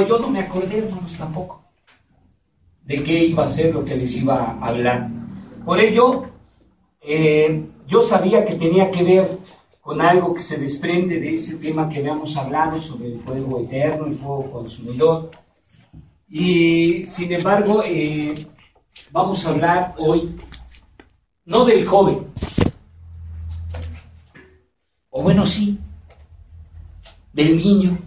yo no me acordé, hermanos, tampoco, de qué iba a ser lo que les iba a hablar. Por ello, eh, yo sabía que tenía que ver con algo que se desprende de ese tema que habíamos hablado sobre el fuego eterno, el fuego consumidor. Y sin embargo, eh, vamos a hablar hoy no del joven, o bueno, sí, del niño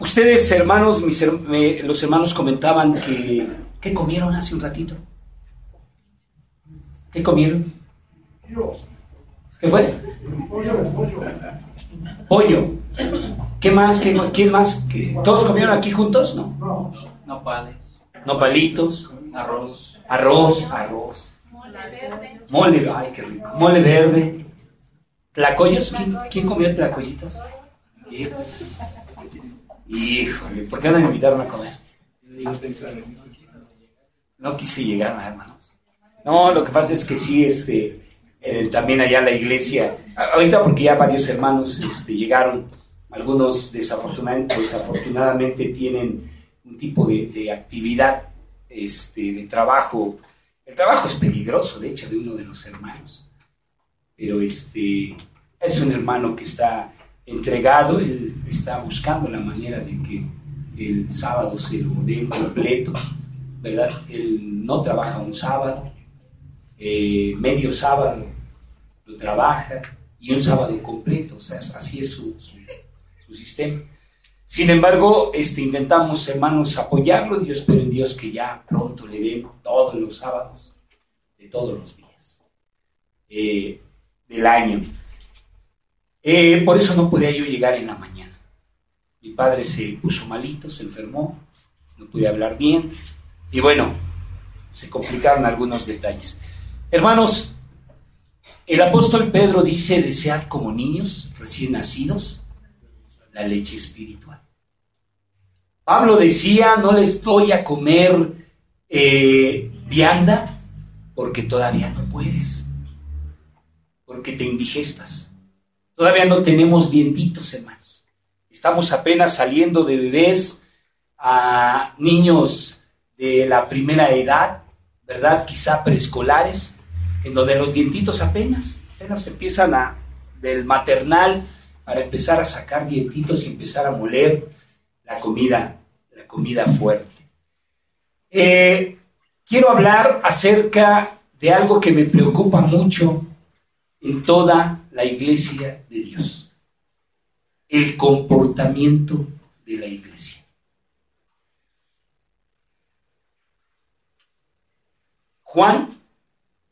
Ustedes, hermanos, los hermanos comentaban que... ¿Qué comieron hace un ratito? ¿Qué comieron? ¿Qué fue? Pollo. ¿Qué más? ¿Qué, ¿Quién más? ¿Todos comieron aquí juntos? No. No. Nopales. Nopalitos. Arroz. Arroz, arroz. Mole verde. Mole, ay, qué rico. Mole verde. ¿Tlacoyos? ¿Quién, ¿quién comió tlacoyitos? Híjole, ¿por qué no me invitaron a comer? No quise llegar, hermanos. No, lo que pasa es que sí, este, también allá la iglesia, ahorita porque ya varios hermanos este, llegaron, algunos desafortunadamente, tienen un tipo de, actividad, este, de trabajo. El trabajo es peligroso, de hecho, de uno de los hermanos. Pero este, es un hermano que está entregado, él está buscando la manera de que el sábado se lo dé completo, ¿verdad? Él no trabaja un sábado, eh, medio sábado lo trabaja y un sábado completo, o sea, así es su, sistema. Sin embargo, este, intentamos, hermanos, apoyarlo y yo espero en Dios que ya pronto le den todos los sábados de todos los días eh, del año. Eh, por eso no podía yo llegar en la mañana. Mi padre se puso malito, se enfermó, no pude hablar bien y bueno, se complicaron algunos detalles. Hermanos, el apóstol Pedro dice, desead como niños recién nacidos la leche espiritual. Pablo decía, no les doy a comer eh, vianda porque todavía no puedes, porque te indigestas. Todavía no tenemos dientitos, hermanos. Estamos apenas saliendo de bebés a niños de la primera edad, ¿verdad? Quizá preescolares, en donde los dientitos apenas, apenas empiezan a, del maternal para empezar a sacar dientitos y empezar a moler la comida, la comida fuerte. Eh, quiero hablar acerca de algo que me preocupa mucho en toda la iglesia de Dios. El comportamiento de la iglesia. Juan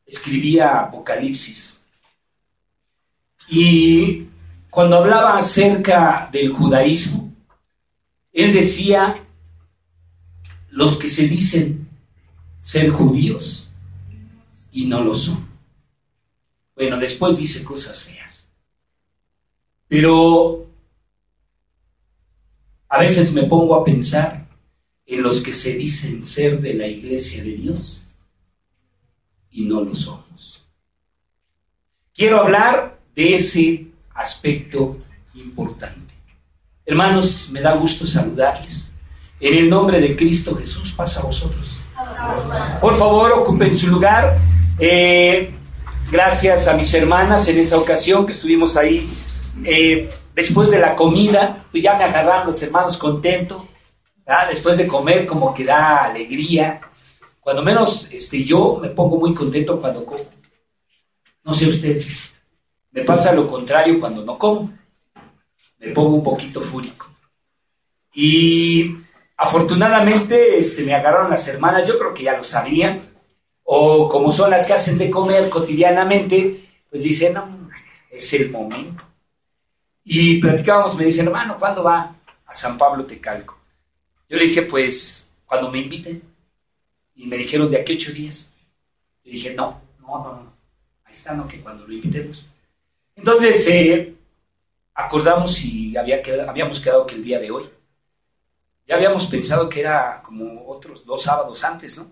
escribía Apocalipsis y cuando hablaba acerca del judaísmo, él decía, los que se dicen ser judíos y no lo son. Bueno, después dice cosas feas. Pero a veces me pongo a pensar en los que se dicen ser de la iglesia de Dios y no lo somos. Quiero hablar de ese aspecto importante. Hermanos, me da gusto saludarles. En el nombre de Cristo Jesús pasa a vosotros. Por favor, ocupen su lugar. Eh, Gracias a mis hermanas en esa ocasión que estuvimos ahí. Eh, después de la comida, pues ya me agarraron los hermanos contentos. Después de comer, como que da alegría. Cuando menos este, yo me pongo muy contento cuando como. No sé ustedes. Me pasa lo contrario cuando no como. Me pongo un poquito fúrico. Y afortunadamente este, me agarraron las hermanas, yo creo que ya lo sabían o como son las que hacen de comer cotidianamente, pues dicen, no, es el momento. Y platicábamos, me dicen, hermano, ¿cuándo va a San Pablo Tecalco? Yo le dije, pues, cuando me inviten. Y me dijeron, ¿de aquí ocho días? Le dije, no, no, no, no. Ahí está, ¿no? Que cuando lo invitemos. Entonces, eh, acordamos y había habíamos quedado que el día de hoy. Ya habíamos pensado que era como otros dos sábados antes, ¿no?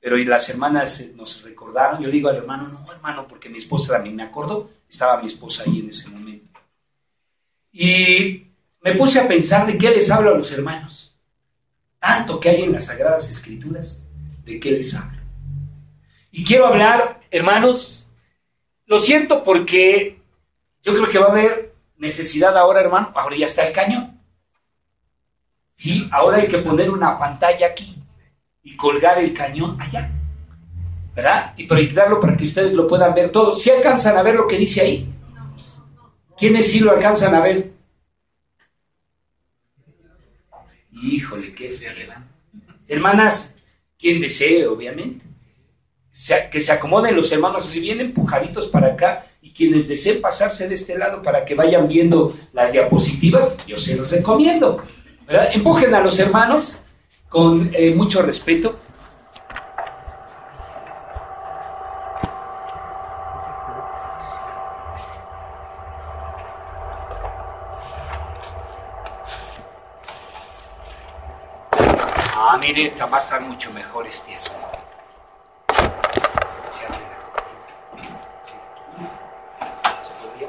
Pero y las hermanas nos recordaron, yo le digo al hermano, no, hermano, porque mi esposa también me acordó, estaba mi esposa ahí en ese momento. Y me puse a pensar de qué les hablo a los hermanos. Tanto que hay en las Sagradas Escrituras, de qué les hablo. Y quiero hablar, hermanos, lo siento porque yo creo que va a haber necesidad ahora, hermano, ahora ya está el cañón. Sí, ahora hay que poner una pantalla aquí y colgar el cañón allá. ¿Verdad? Y proyectarlo para que ustedes lo puedan ver todo. ¿Si alcanzan a ver lo que dice ahí? ¿Quiénes sí lo alcanzan a ver? Híjole, qué feo. Hermanas, quien desee, obviamente. Que se acomoden los hermanos, si vienen empujaditos para acá y quienes deseen pasarse de este lado para que vayan viendo las diapositivas, yo se los recomiendo. ¿verdad? Empujen a los hermanos con eh, mucho respeto. Ah, mire, esta va a estar mucho mejor este asunto. Se podría-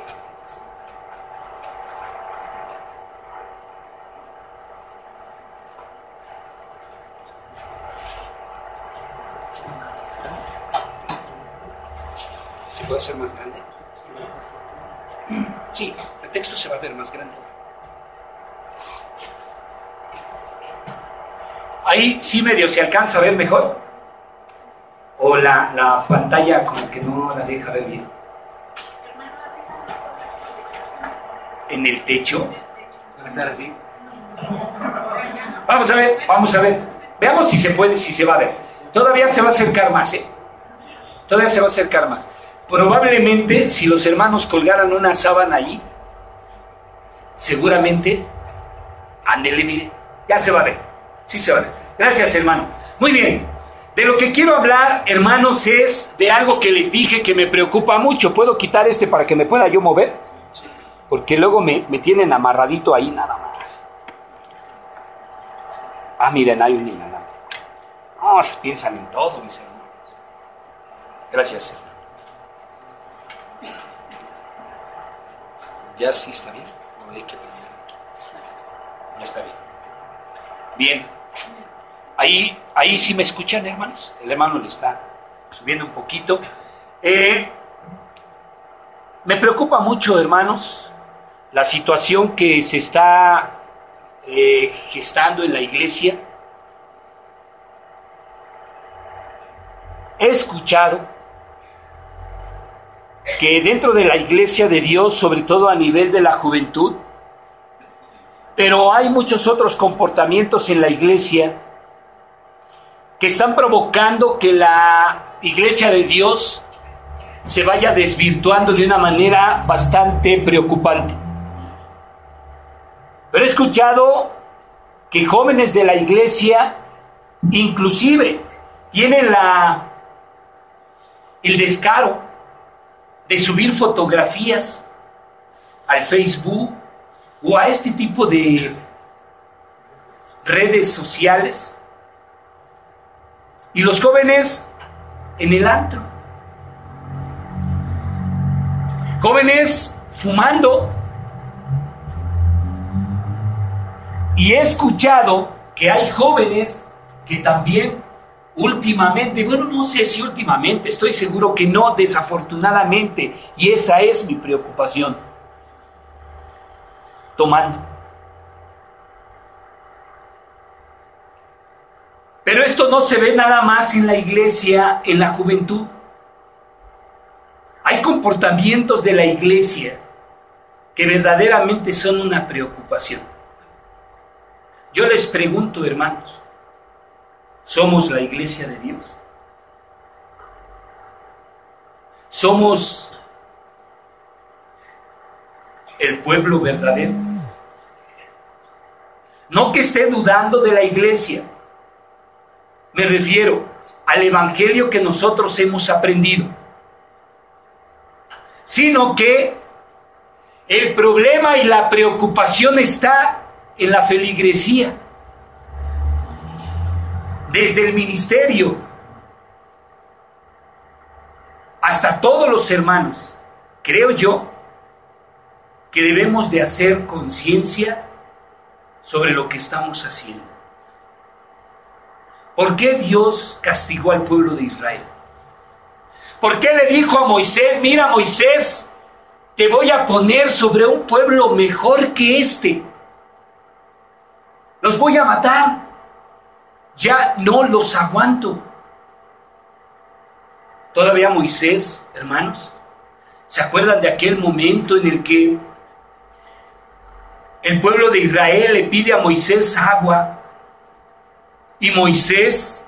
¿Se puede hacer más grande? Sí, el texto se va a ver más grande. Ahí sí medio se alcanza a ver mejor. O la, la pantalla como que no la deja ver bien. En el techo. Va a estar así. Vamos a ver, vamos a ver. Veamos si se puede, si se va a ver. Todavía se va a acercar más, ¿eh? Todavía se va a acercar más. Probablemente, si los hermanos colgaran una sábana allí, seguramente, ándele, mire, ya se va a ver. Sí se va a ver. Gracias, hermano. Muy bien. De lo que quiero hablar, hermanos, es de algo que les dije que me preocupa mucho. ¿Puedo quitar este para que me pueda yo mover? Porque luego me, me tienen amarradito ahí nada más. Ah, miren, hay un inalámbrico. No, piensan en todo, mis hermanos. Gracias, Señor. ¿Ya sí está bien? ¿O hay que? Ya está bien. Bien. Ahí, ahí sí me escuchan, hermanos. El hermano le está subiendo un poquito. Eh, me preocupa mucho, hermanos, la situación que se está eh, gestando en la iglesia. He escuchado que dentro de la iglesia de Dios, sobre todo a nivel de la juventud, pero hay muchos otros comportamientos en la iglesia que están provocando que la iglesia de Dios se vaya desvirtuando de una manera bastante preocupante. Pero he escuchado que jóvenes de la iglesia, inclusive, tienen la, el descaro de subir fotografías al Facebook o a este tipo de redes sociales. Y los jóvenes en el antro. Jóvenes fumando. Y he escuchado que hay jóvenes que también últimamente, bueno, no sé si últimamente, estoy seguro que no, desafortunadamente, y esa es mi preocupación, tomando. Pero esto no se ve nada más en la iglesia, en la juventud. Hay comportamientos de la iglesia que verdaderamente son una preocupación. Yo les pregunto, hermanos, ¿somos la iglesia de Dios? ¿Somos el pueblo verdadero? No que esté dudando de la iglesia, me refiero al evangelio que nosotros hemos aprendido, sino que el problema y la preocupación está en la feligresía, desde el ministerio hasta todos los hermanos. Creo yo que debemos de hacer conciencia sobre lo que estamos haciendo. ¿Por qué Dios castigó al pueblo de Israel? ¿Por qué le dijo a Moisés, mira Moisés, te voy a poner sobre un pueblo mejor que este? Los voy a matar. Ya no los aguanto. Todavía Moisés, hermanos, ¿se acuerdan de aquel momento en el que el pueblo de Israel le pide a Moisés agua y Moisés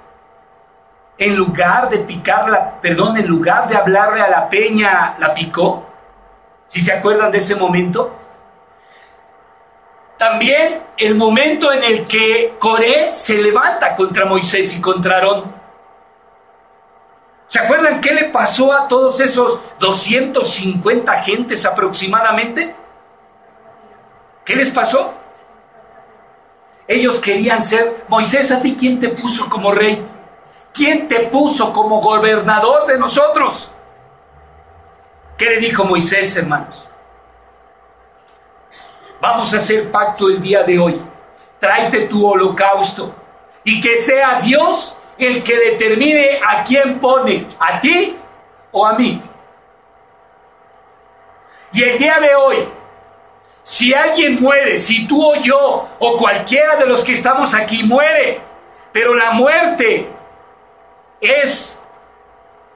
en lugar de picarla, perdón, en lugar de hablarle a la peña, la picó. ¿Si se acuerdan de ese momento? También el momento en el que Coré se levanta contra Moisés y contra Aarón. ¿Se acuerdan qué le pasó a todos esos 250 gentes aproximadamente? ¿Qué les pasó? Ellos querían ser, Moisés, ¿a ti quién te puso como rey? ¿Quién te puso como gobernador de nosotros? ¿Qué le dijo Moisés, hermanos? Vamos a hacer pacto el día de hoy. Tráete tu holocausto y que sea Dios el que determine a quién pone, a ti o a mí. Y el día de hoy, si alguien muere, si tú o yo o cualquiera de los que estamos aquí muere, pero la muerte es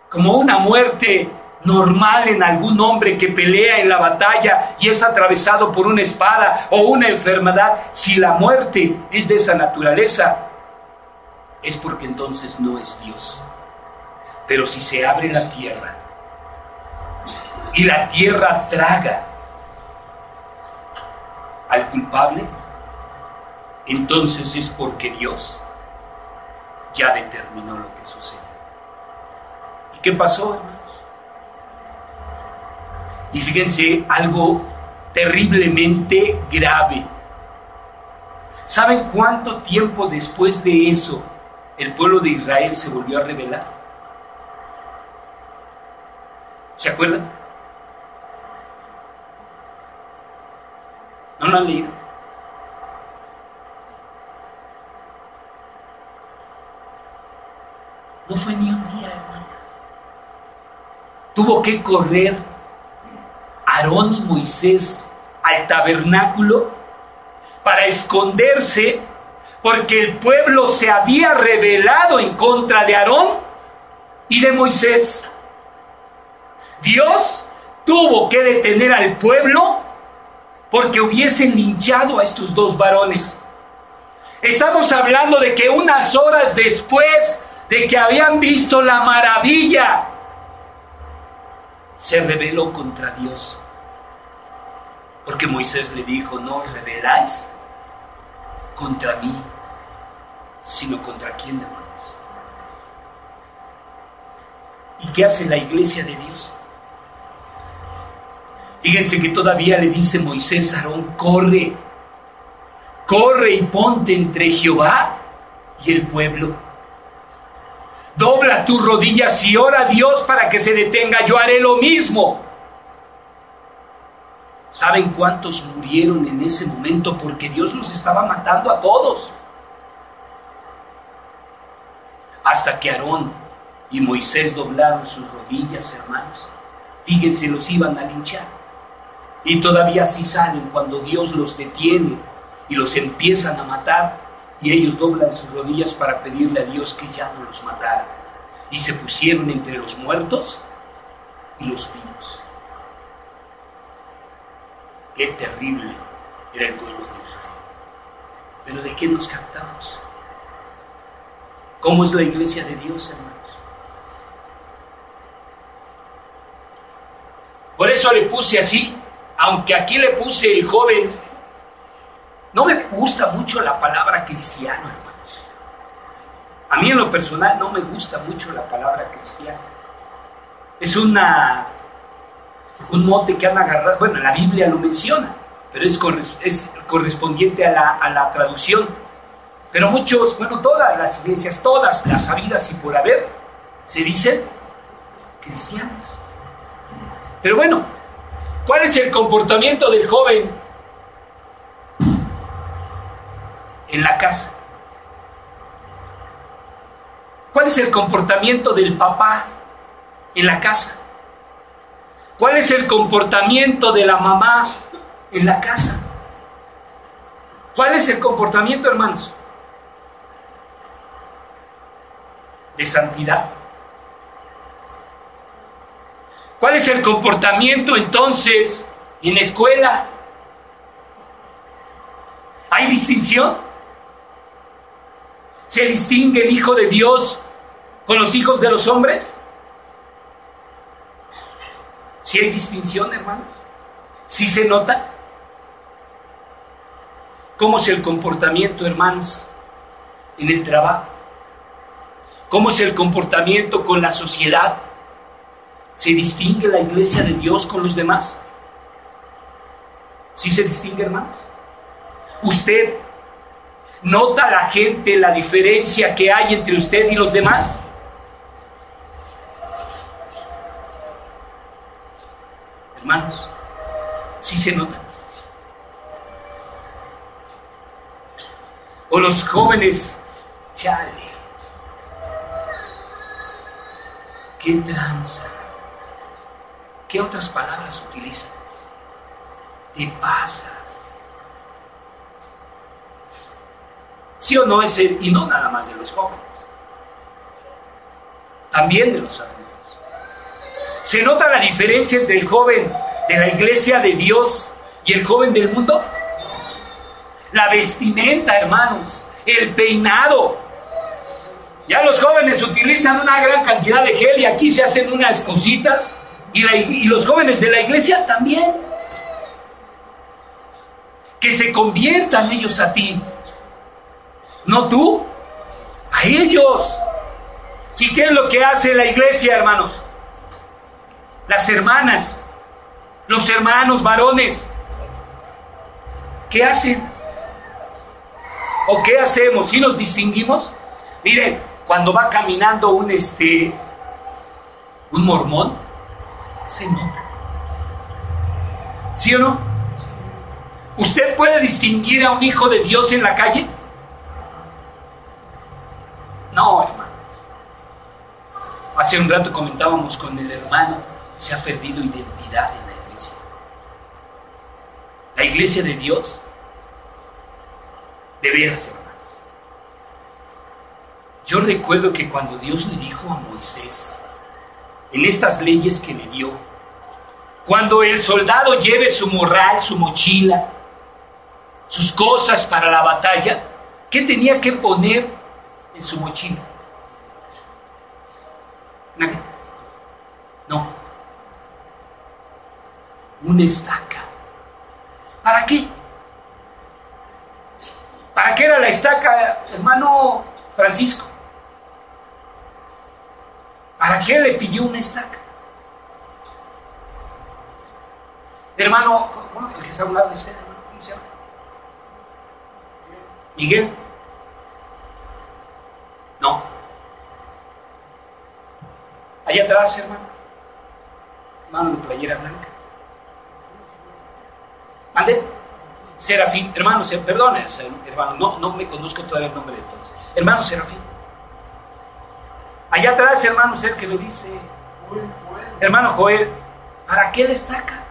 como una muerte normal en algún hombre que pelea en la batalla y es atravesado por una espada o una enfermedad, si la muerte es de esa naturaleza, es porque entonces no es Dios. Pero si se abre la tierra y la tierra traga al culpable, entonces es porque Dios ya determinó lo que sucede. ¿Y qué pasó, hermanos? Y fíjense algo terriblemente grave. ¿Saben cuánto tiempo después de eso el pueblo de Israel se volvió a rebelar? ¿Se acuerdan? ¿No lo han? No fue ni un día, hermanos. Tuvo que correr Aarón y Moisés al tabernáculo para esconderse porque el pueblo se había rebelado en contra de Aarón y de Moisés. Dios tuvo que detener al pueblo porque hubiesen linchado a estos dos varones. Estamos hablando de que unas horas después de que habían visto la maravilla, se rebeló contra Dios. Porque Moisés le dijo, no rebeláis contra mí, sino contra quién, hermanos. ¿Y qué hace la iglesia de Dios? Fíjense que todavía le dice Moisés a Aarón, corre, corre y ponte entre Jehová y el pueblo. Dobla tus rodillas y ora a Dios para que se detenga, yo haré lo mismo. ¿Saben cuántos murieron en ese momento? Porque Dios los estaba matando a todos. Hasta que Aarón y Moisés doblaron sus rodillas, hermanos. Fíjense, los iban a linchar. Y todavía salen cuando Dios los detiene y los empiezan a matar y ellos doblan sus rodillas para pedirle a Dios que ya no los matara. Y se pusieron entre los muertos y los vivos. Qué terrible era el pueblo de Israel. Pero ¿de qué nos captamos? ¿Cómo es la iglesia de Dios, hermanos? Por eso le puse así, aunque aquí le puse el joven, no me gusta mucho la palabra cristiano, hermanos. A mí en lo personal no me gusta mucho la palabra cristiano. Es una un mote que han agarrado, bueno, la Biblia lo menciona, pero es, es correspondiente a la, a la traducción. Pero muchos, bueno, todas las iglesias, todas las habidas y por haber, se dicen cristianos. Pero bueno, ¿cuál es el comportamiento del joven? en la casa? ¿Cuál es el comportamiento del papá en la casa? ¿Cuál es el comportamiento de la mamá en la casa? ¿Cuál es el comportamiento, hermanos? De santidad. ¿Cuál es el comportamiento entonces en la escuela? ¿Hay distinción? ¿Se distingue el Hijo de Dios con los hijos de los hombres? ¿Si hay distinción, hermanos? ¿Sí se nota? ¿Cómo es el comportamiento, hermanos, en el trabajo? ¿Cómo es el comportamiento con la sociedad? ¿Se distingue la iglesia de Dios con los demás? ¿Sí se distingue, hermanos? ¿Usted nota la gente la diferencia que hay entre usted y los demás? Hermanos, sí se nota. O los jóvenes, chale, qué tranza. ¿Qué otras palabras utilizan? Te pasas. ¿Sí o no es el, y no nada más de los jóvenes? También de los adultos. ¿Se nota la diferencia entre el joven de la iglesia de Dios y el joven del mundo? La vestimenta, hermanos, el peinado. Ya los jóvenes utilizan una gran cantidad de gel y aquí se hacen unas cositas y, los jóvenes de la iglesia también. Que se conviertan ellos a ti. No tú, a ellos. ¿Y qué es lo que hace la iglesia, hermanos? Las hermanas, los hermanos varones, ¿qué hacen? ¿O qué hacemos? ¿Si nos distinguimos? Miren, cuando va caminando un este un mormón, se nota. ¿Sí o no? ¿Usted puede distinguir a un hijo de Dios en la calle? No, hermano. Hace un rato comentábamos con el hermano, se ha perdido identidad en la iglesia. La iglesia de Dios, de veras, hermano. Yo recuerdo que cuando Dios le dijo a Moisés, en estas leyes que le dio. Cuando el soldado lleve su morral, su mochila, sus cosas para la batalla, ¿qué tenía que poner en su mochila? No. Una estaca. ¿Para qué? ¿Para qué era la estaca, hermano Francisco? ¿Para qué le pidió una estaca? Hermano, ¿cómo que está de usted, ¿Cómo se llama? ¿Miguel? No. Allá atrás, hermano. Hermano de playera blanca. ¿Mande? Serafín, hermano, perdone, hermano, no, no me conozco todavía el nombre de todos. Hermano Serafín. Allá atrás, hermano, usted que le dice, hermano Joel, ¿para qué destaca?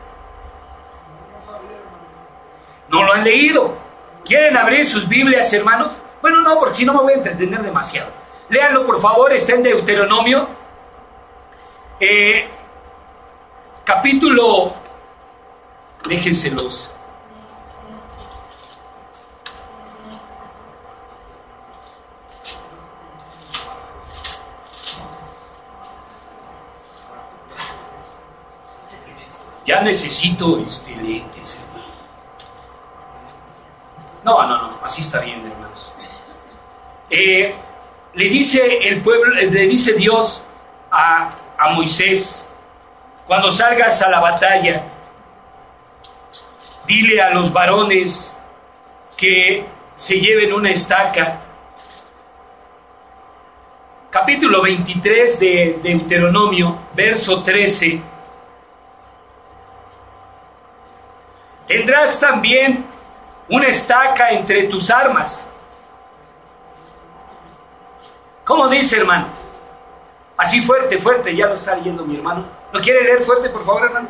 No lo han leído. ¿Quieren abrir sus Biblias, hermanos? Bueno, no, porque si no me voy a entretener demasiado. Léanlo, por favor, está en Deuteronomio, eh, capítulo, déjenselos ya necesito este lentes, No, no, no, así está bien, hermanos. Eh, le dice el pueblo, le dice Dios a, a Moisés, cuando salgas a la batalla, dile a los varones que se lleven una estaca. Capítulo 23 de Deuteronomio, verso 13 Tendrás también una estaca entre tus armas. ¿Cómo dice, hermano? Así fuerte, fuerte, ya lo está leyendo mi hermano. ¿No quiere leer fuerte, por favor, hermano?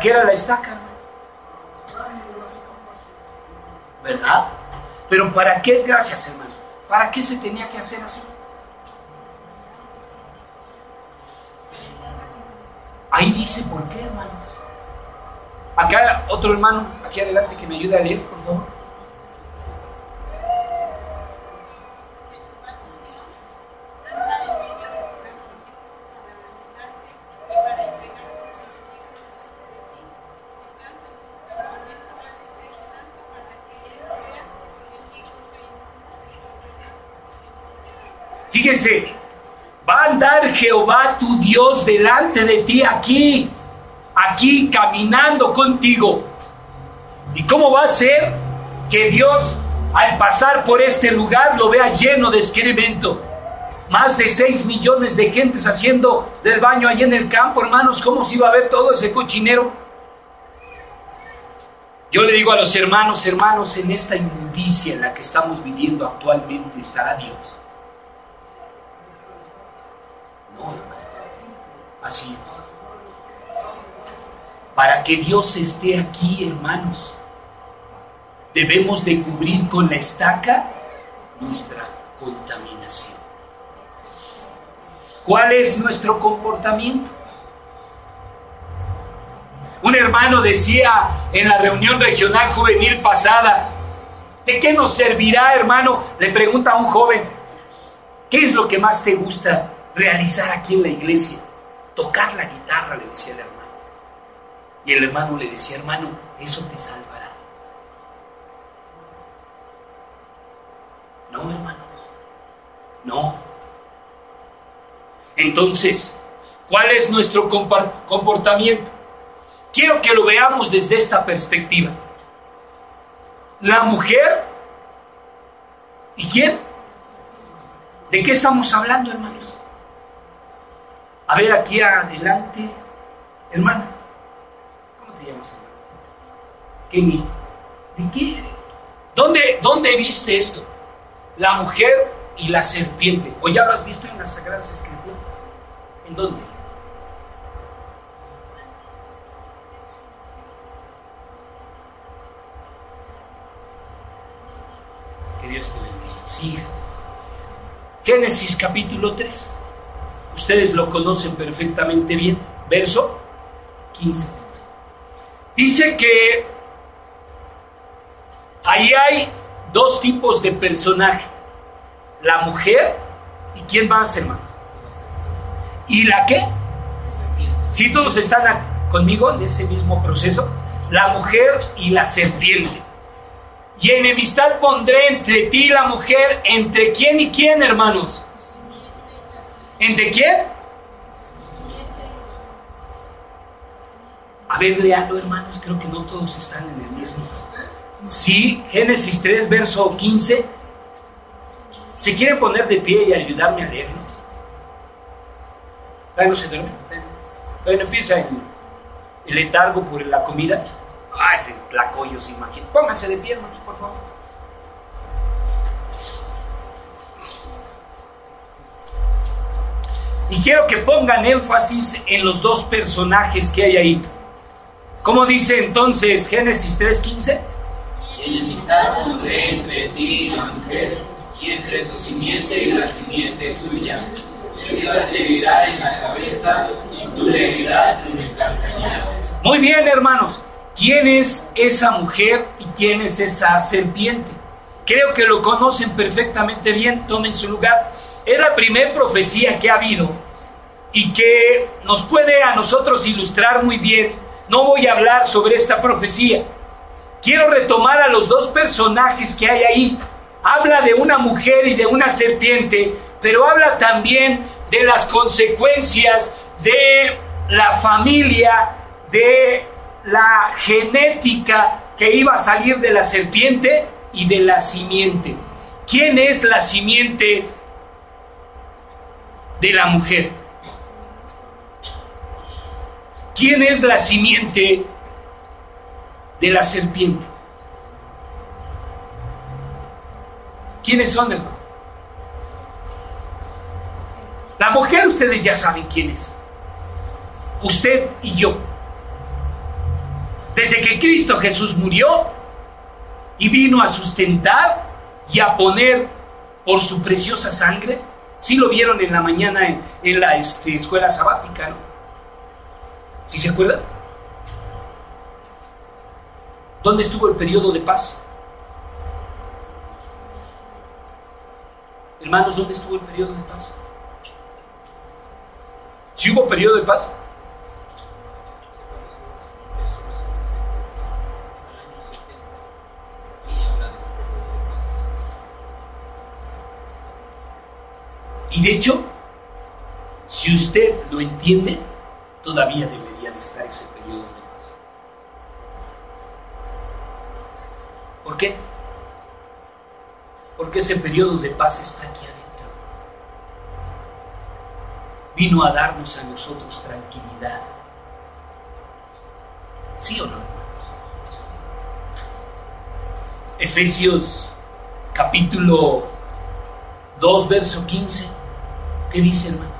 ¿Para qué era la estaca? ¿Verdad? Pero ¿para qué? Gracias, hermano. ¿Para qué se tenía que hacer así? Ahí dice por qué, hermanos. Acá otro hermano, aquí adelante, que me ayude a leer, por favor. Fíjense, va a andar Jehová tu Dios delante de ti aquí, aquí caminando contigo. ¿Y cómo va a ser que Dios al pasar por este lugar lo vea lleno de excremento? Más de 6 millones de gentes haciendo del baño allí en el campo, hermanos, ¿cómo se iba a ver todo ese cochinero? Yo le digo a los hermanos, hermanos, en esta inmundicia en la que estamos viviendo actualmente estará Dios. Así es. Para que Dios esté aquí, hermanos, debemos de cubrir con la estaca nuestra contaminación. ¿Cuál es nuestro comportamiento? Un hermano decía en la reunión regional juvenil pasada, ¿de qué nos servirá, hermano? Le pregunta a un joven, ¿qué es lo que más te gusta realizar aquí en la iglesia? Tocar la guitarra, le decía el hermano. Y el hermano le decía, hermano, eso te salvará. No, hermanos, no. Entonces, ¿cuál es nuestro comportamiento? Quiero que lo veamos desde esta perspectiva. La mujer, ¿y quién? ¿De qué estamos hablando, hermanos? A ver, aquí adelante, hermana. ¿Cómo te llamas, hermana? Kenny. ¿De qué? ¿Dónde, ¿Dónde viste esto? La mujer y la serpiente. ¿O ya lo has visto en las Sagradas Escrituras? ¿En dónde? Que Dios te bendiga. Siga. Génesis capítulo 3. Ustedes lo conocen perfectamente bien. Verso 15. Dice que ahí hay dos tipos de personaje. La mujer y quién más, hermano. ¿Y la qué? Si todos están conmigo en ese mismo proceso, la mujer y la serpiente. Y enemistad pondré entre ti y la mujer, entre quién y quién, hermanos ¿Entre quién? A ver, leanlo, hermanos, creo que no todos están en el mismo. Sí, Génesis 3, verso 15. Si quieren poner de pie y ayudarme a leerlo. Todavía no se duerme. Todavía empieza el, el letargo por la comida. Ah, ese tlacoyo se imagina. Pónganse de pie, hermanos, por favor. Y quiero que pongan énfasis en los dos personajes que hay ahí. ¿Cómo dice entonces Génesis 3:15? Y enemistad pondré entre ti y la mujer, y entre tu simiente y la simiente suya. Esta te herirá en la cabeza, y tú le herirás en el calcañar. Muy bien, hermanos. ¿Quién es esa mujer y quién es esa serpiente? Creo que lo conocen perfectamente bien. Tomen su lugar. Es la primera profecía que ha habido y que nos puede a nosotros ilustrar muy bien. No voy a hablar sobre esta profecía. Quiero retomar a los dos personajes que hay ahí. Habla de una mujer y de una serpiente, pero habla también de las consecuencias de la familia, de la genética que iba a salir de la serpiente y de la simiente. ¿Quién es la simiente de la mujer? ¿Quién es la simiente de la serpiente? ¿Quiénes son, hermano? La mujer, ustedes ya saben quién es. Usted y yo. Desde que Cristo Jesús murió y vino a sustentar y a poner por su preciosa sangre, sí lo vieron en la mañana en, la este, escuela sabática, ¿no? ¿Sí se acuerdan? ¿Dónde estuvo el periodo de paz? Hermanos, ¿dónde estuvo el periodo de paz? ¿Si hubo periodo de paz? Y de hecho, si usted lo entiende, todavía debería estar ese periodo de paz. ¿Por qué? Porque ese periodo de paz está aquí adentro vino a darnos a nosotros tranquilidad. ¿Sí o no? Efesios capítulo 2, verso 15. ¿Qué dice, hermano?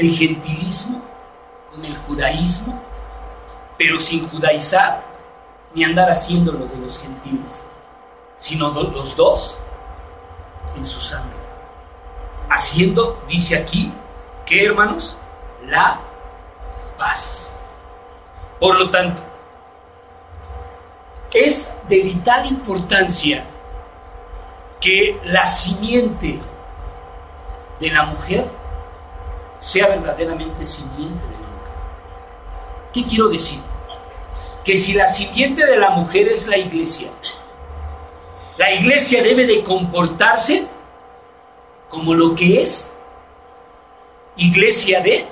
el gentilismo con el judaísmo, pero sin judaizar ni andar haciendo lo de los gentiles, sino los dos en su sangre. Haciendo, dice aquí, ¿qué, hermanos? La paz. Por lo tanto, es de vital importancia que la simiente de la mujer sea verdaderamente simiente de la mujer. ¿Qué quiero decir? Que si la simiente de la mujer es la iglesia, la iglesia debe de comportarse como lo que es iglesia de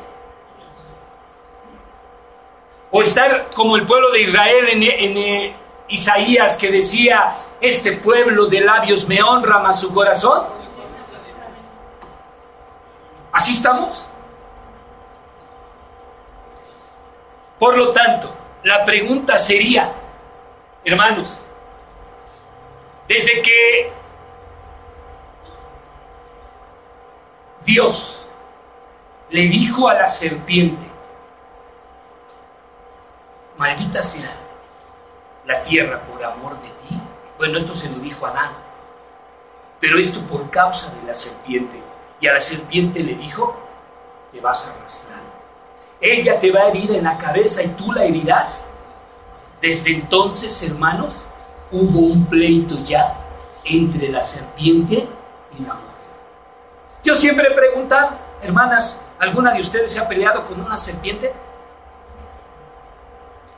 o estar como el pueblo de Israel en, en, Isaías que decía, este pueblo de labios me honra más su corazón. ¿Así estamos? Por lo tanto, la pregunta sería, hermanos, desde que Dios le dijo a la serpiente, maldita sea la tierra por amor de ti. Bueno, esto se lo dijo Adán. Pero esto por causa de la serpiente. Y a la serpiente le dijo, te vas a arrastrar. Ella te va a herir en la cabeza y tú la herirás. Desde entonces, hermanos, hubo un pleito ya entre la serpiente y la mujer. Yo siempre he preguntado, hermanas, ¿alguna de ustedes se ha peleado con una serpiente?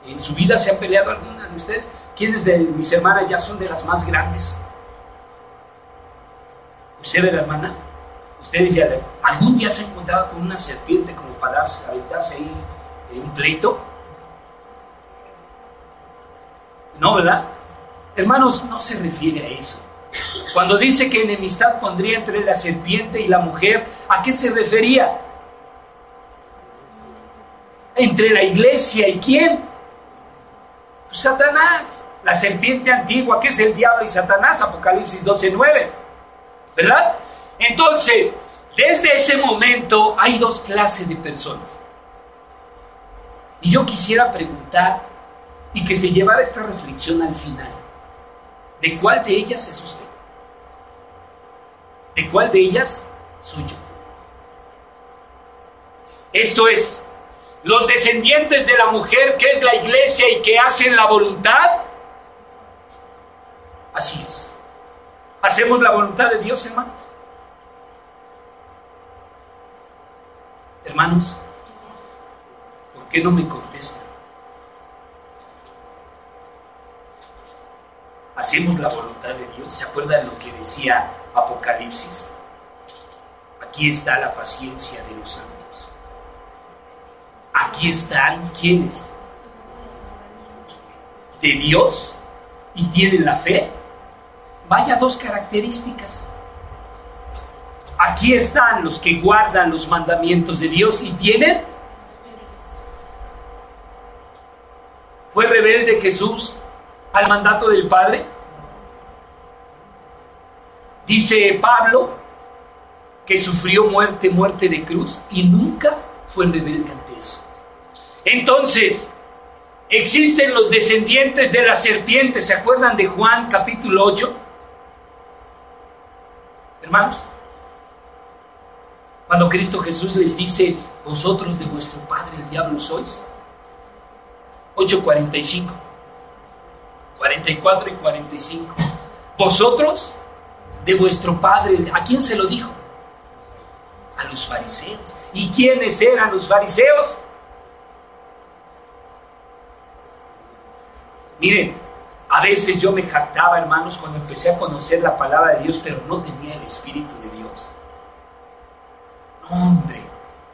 ¿En su vida se ha peleado alguna de ustedes? ¿Quiénes de mis hermanas ya son de las más grandes? ¿Usted la hermana? ¿Ustedes ya algún día se han encontrado con una serpiente como para darse, aventarse ahí en un pleito? No, ¿verdad? Hermanos, no se refiere a eso. Cuando dice que enemistad pondría entre la serpiente y la mujer, ¿a qué se refería? Entre la iglesia y quién? Satanás, la serpiente antigua, que es el diablo y Satanás, Apocalipsis 12:9, ¿verdad? Entonces, desde ese momento hay dos clases de personas. Y yo quisiera preguntar y que se llevara esta reflexión al final. ¿De cuál de ellas es usted? ¿De cuál de ellas soy yo? Esto es, los descendientes de la mujer que es la iglesia y que hacen la voluntad. Así es. ¿Hacemos la voluntad de Dios, hermanos? Hermanos, ¿por qué no me contestan? ¿Hacemos la voluntad de Dios? ¿Se acuerdan lo que decía Apocalipsis? Aquí está la paciencia de los santos. Aquí están quienes? De Dios y tienen la fe. Vaya dos características. Aquí están los que guardan los mandamientos de Dios y tienen. ¿Fue rebelde Jesús al mandato del Padre? Dice Pablo que sufrió muerte, muerte de cruz y nunca fue rebelde ante eso. Entonces, existen los descendientes de la serpiente, ¿se acuerdan de Juan capítulo 8? Hermanos, cuando Cristo Jesús les dice, vosotros de vuestro padre el diablo sois. 8.45, 44 y 45. Vosotros de vuestro padre, ¿a quién se lo dijo? A los fariseos. ¿Y quiénes eran los fariseos? Miren, a veces yo me jactaba, hermanos, cuando empecé a conocer la palabra de Dios, pero no tenía el Espíritu de Dios. Hombre,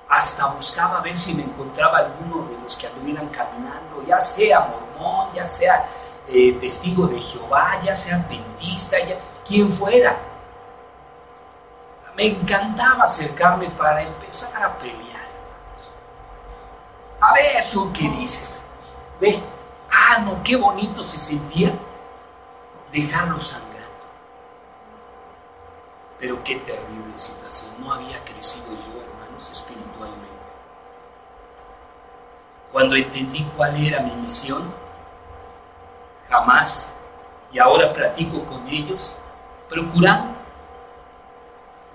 hasta buscaba ver si me encontraba alguno de los que anduvieran caminando, ya sea mormón, ya sea eh, testigo de Jehová, ya sea adventista, ya, quien fuera. Me encantaba acercarme para empezar a pelear. A ver, tú qué dices. Ve, ah, no, qué bonito se sentía dejarlo sangrando. Pero qué terrible situación. No había crecido yo, hermanos, espiritualmente. Cuando entendí cuál era mi misión, jamás, y ahora platico con ellos, procurando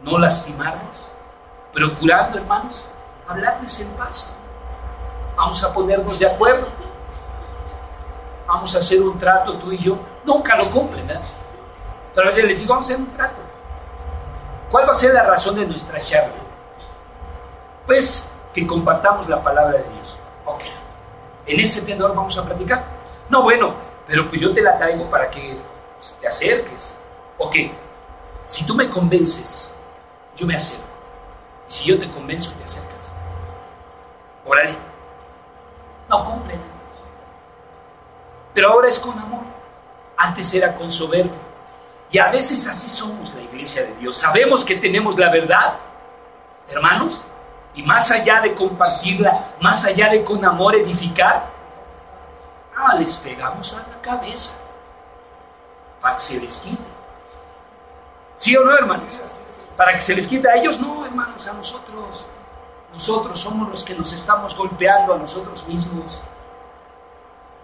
no lastimarlos, procurando, hermanos, hablarles en paz. Vamos a ponernos de acuerdo. Vamos a hacer un trato tú y yo. Nunca lo cumplen, ¿verdad? Pero a veces les digo, vamos a hacer un trato. ¿Cuál va a ser la razón de nuestra charla? Pues que compartamos la palabra de Dios. Ok. En ese tenor vamos a platicar. No, bueno, pero pues yo te la traigo para que pues, te acerques. Ok. Si tú me convences, yo me acerco. Y si yo te convenzo, te acercas. Órale. No cumplen. Pero ahora es con amor. Antes era con soberbia. Y a veces así somos la iglesia de Dios. Sabemos que tenemos la verdad, hermanos, y más allá de compartirla, más allá de con amor edificar, ah, les pegamos a la cabeza para que se les quite. ¿Sí o no, hermanos? Para que se les quite a ellos, no, hermanos, a nosotros. Nosotros somos los que nos estamos golpeando a nosotros mismos.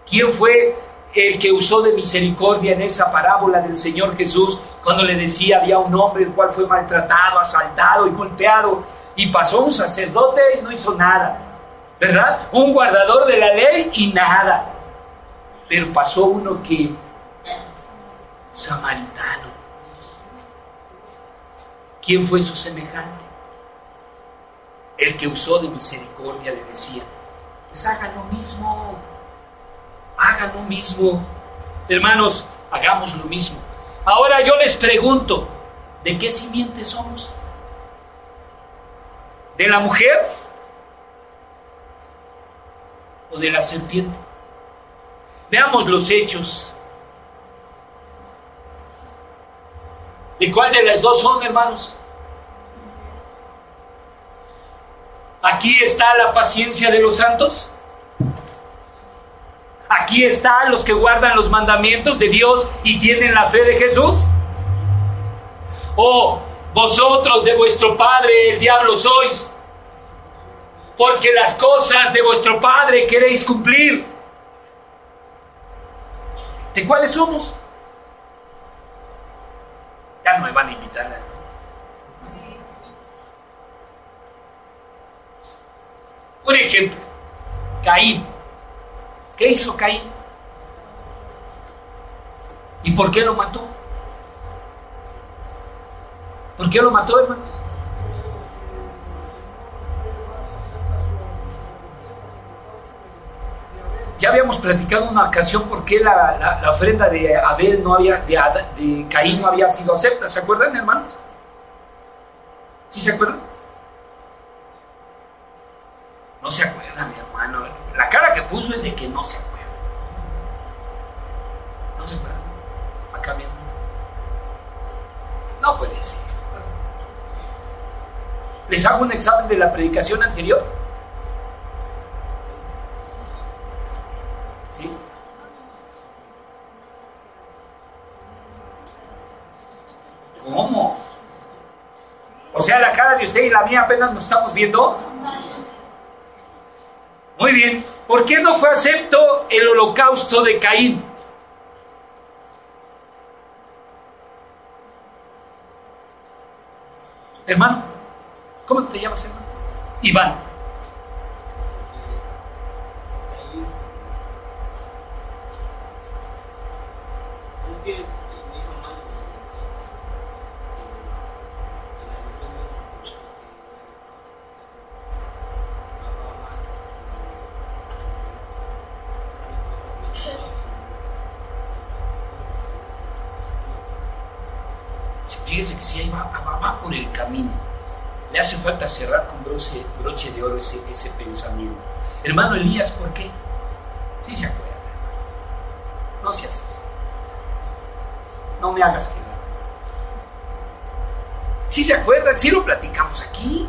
¿Quién fue el que usó de misericordia en esa parábola del Señor Jesús, cuando le decía había un hombre el cual fue maltratado, asaltado y golpeado, y pasó un sacerdote y no hizo nada, ¿verdad? Un guardador de la ley y nada. Pero pasó uno que, samaritano, ¿quién fue su semejante? El que usó de misericordia le decía, pues hagan lo mismo hagan lo mismo. Hermanos, hagamos lo mismo. Ahora yo les pregunto, ¿de qué simiente somos? ¿De la mujer o de la serpiente? Veamos los hechos. ¿De cuál de las dos son, hermanos? Aquí está la paciencia de los santos. Aquí están los que guardan los mandamientos de Dios y tienen la fe de Jesús. O vosotros de vuestro padre el diablo sois, porque las cosas de vuestro padre queréis cumplir. ¿De cuáles somos? Ya no me van a invitar a Un ejemplo. Caín. ¿Qué hizo Caín? ¿Y por qué lo mató? ¿Por qué lo mató, hermanos? Ya habíamos platicado una ocasión por qué la, ofrenda de Abel no había, de, de Caín no había sido acepta. ¿Se acuerdan, hermanos? ¿Sí se acuerdan? No se acuerda, mi hermano. La cara que puso es de que no se acuerda. No se acuerda. Acá bien. No puede ser. ¿Les hago un examen de la predicación anterior? ¿Sí? ¿Cómo? O sea, la cara de usted y la mía apenas nos estamos viendo. Muy bien, ¿por qué no fue acepto el holocausto de Caín? Hermano, ¿cómo te llamas, hermano? Iván. Fíjese que si ahí va, va, por el camino. Le hace falta cerrar con broche, broche de oro ese, ese pensamiento. Hermano Elías, ¿por qué? Sí se acuerda. No seas así. No me hagas quedar. Si se acuerdan, si lo platicamos aquí.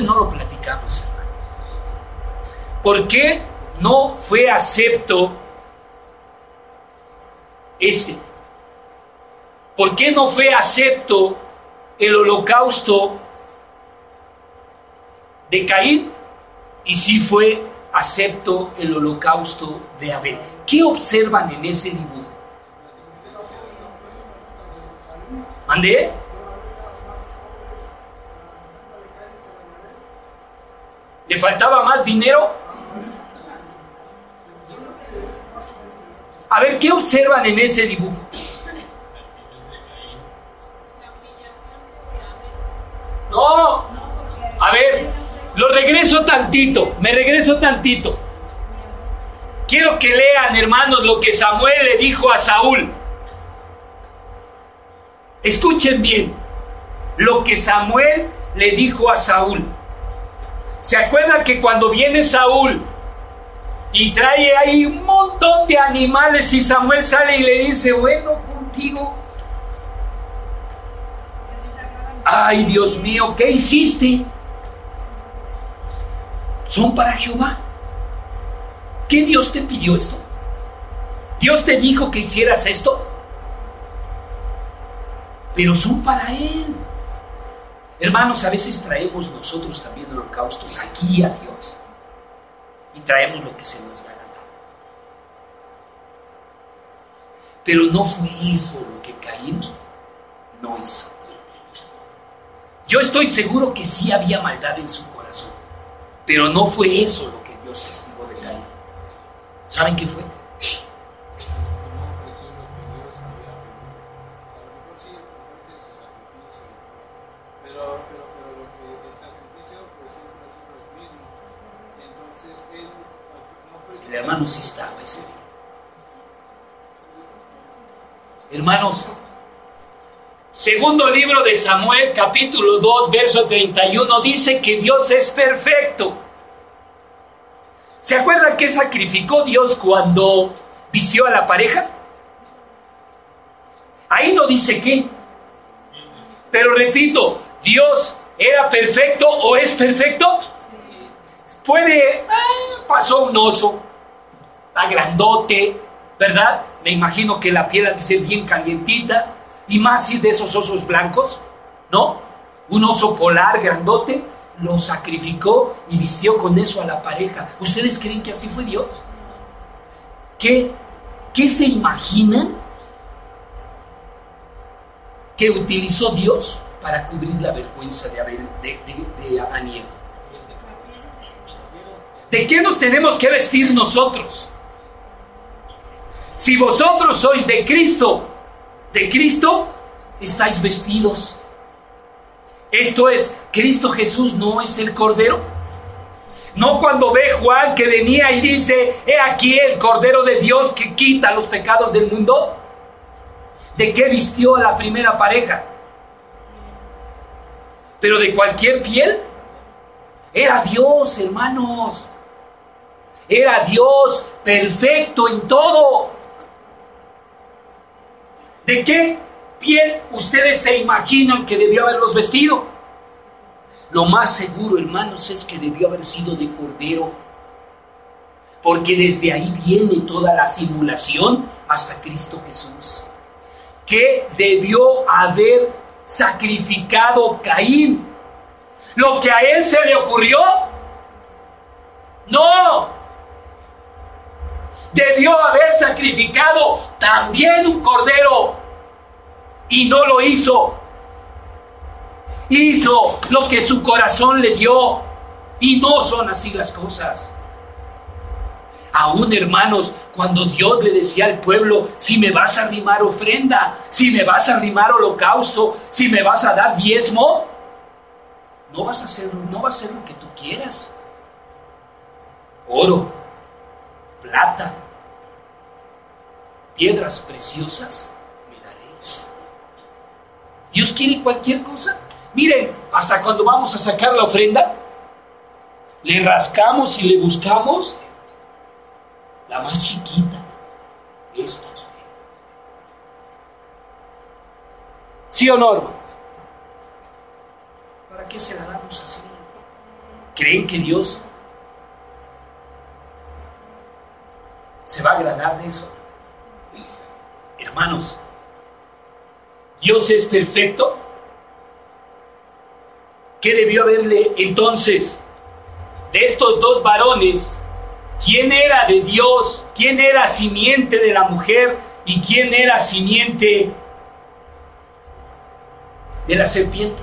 No lo platicamos, hermanos. ¿Por qué no fue acepto este? ¿Por qué no fue acepto el holocausto de Caín y sí fue acepto el holocausto de Abel? ¿Qué observan en ese dibujo? ¿Mandé? ¿Le faltaba más dinero? A ver, ¿qué observan en ese dibujo? No, a ver, lo regreso tantito, me regreso tantito. Quiero que lean, hermanos, lo que Samuel le dijo a Saúl. Escuchen bien, lo que Samuel le dijo a Saúl. ¿Se acuerdan que cuando viene Saúl y trae ahí un montón de animales y Samuel sale y le dice, bueno, contigo? Ay, Dios mío, ¿qué hiciste? Son para Jehová. ¿Qué Dios te pidió esto? ¿Dios te dijo que hicieras esto? Pero son para Él. Hermanos, a veces traemos nosotros también holocaustos aquí a Dios y traemos lo que se nos da la. Pero no fue eso lo que Caín no hizo. Yo estoy seguro que sí había maldad en su corazón, pero no fue eso lo que Dios castigó de Caín. ¿Saben qué fue? Hermano sí estaba ese día. Hermanos, segundo libro de Samuel, capítulo 2, verso 31, dice que Dios es perfecto. ¿Se acuerdan que sacrificó Dios cuando vistió a la pareja? Ahí no dice qué. Pero repito, Dios era perfecto o es perfecto. Puede, ah, pasó un oso, está grandote, ¿verdad? Me imagino que la piel ha de ser bien calientita, y más si de esos osos blancos, ¿no? Un oso polar grandote, lo sacrificó y vistió con eso a la pareja. ¿Ustedes creen que así fue Dios? ¿Qué, qué se imaginan que utilizó Dios para cubrir la vergüenza de, Abel, de, de, Adán y Eva? ¿De qué nos tenemos que vestir nosotros? Si vosotros sois de Cristo, de Cristo, estáis vestidos. Esto es, Cristo Jesús no es el Cordero. No cuando ve Juan que venía y dice, he aquí el Cordero de Dios que quita los pecados del mundo. ¿De qué vistió a la primera pareja? Pero de cualquier piel. Era Dios, hermanos. Era Dios perfecto en todo. ¿De qué piel ustedes se imaginan que debió haberlos vestido? Lo más seguro, hermanos, es que debió haber sido de cordero. Porque desde ahí viene toda la simulación hasta Cristo Jesús. ¿Qué debió haber sacrificado Caín? ¿Lo que a él se le ocurrió? No, debió haber sacrificado también un cordero y no lo hizo. Hizo lo que su corazón le dio y no son así las cosas. Aún hermanos, cuando Dios le decía al pueblo, si me vas a arrimar ofrenda, si me vas a arrimar holocausto, si me vas a dar diezmo, no vas a hacer, no va a ser lo que tú quieras. Oro, plata, piedras preciosas me daréis. Dios quiere cualquier cosa. Miren, hasta cuando vamos a sacar la ofrenda, le rascamos y le buscamos la más chiquita, esta. ¿Sí o no, hermano? ¿Para qué se la damos así? ¿Creen que Dios se va a agradar de eso? Hermanos, Dios es perfecto. ¿Qué debió haberle entonces de estos dos varones? ¿Quién era de Dios? ¿Quién era simiente de la mujer? ¿Y quién era simiente de la serpiente?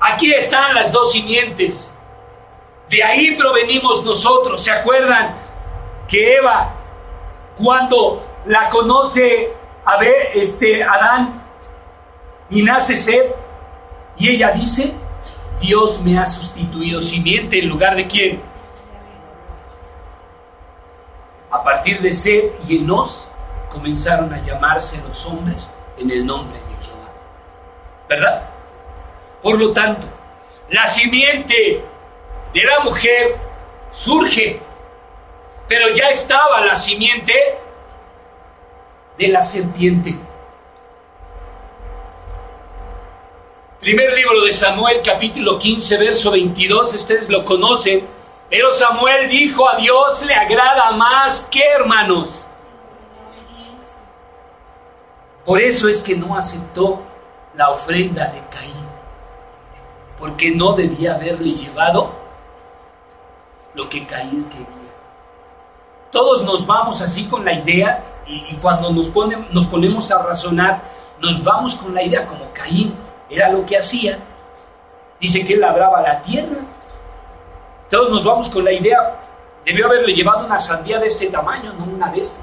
Aquí están las dos simientes. De ahí provenimos nosotros. ¿Se acuerdan que Eva cuando la conoce a ver, este, Adán y nace Seb, y ella dice, Dios me ha sustituido simiente en lugar de quién. A partir de Seb y Enos comenzaron a llamarse los hombres en el nombre de Jehová. ¿Verdad? Por lo tanto, la simiente de la mujer surge pero ya estaba la simiente de la serpiente. Primer libro de Samuel, capítulo 15, verso 22, ustedes lo conocen. Pero Samuel dijo a Dios le agrada más que hermanos. Por eso es que no aceptó la ofrenda de Caín, porque no debía haberle llevado lo que Caín quería. Todos nos vamos así con la idea y, cuando nos, nos ponemos a razonar, nos vamos con la idea como Caín era lo que hacía. Dice que él labraba la tierra. Todos nos vamos con la idea, debió haberle llevado una sandía de este tamaño, no una de este.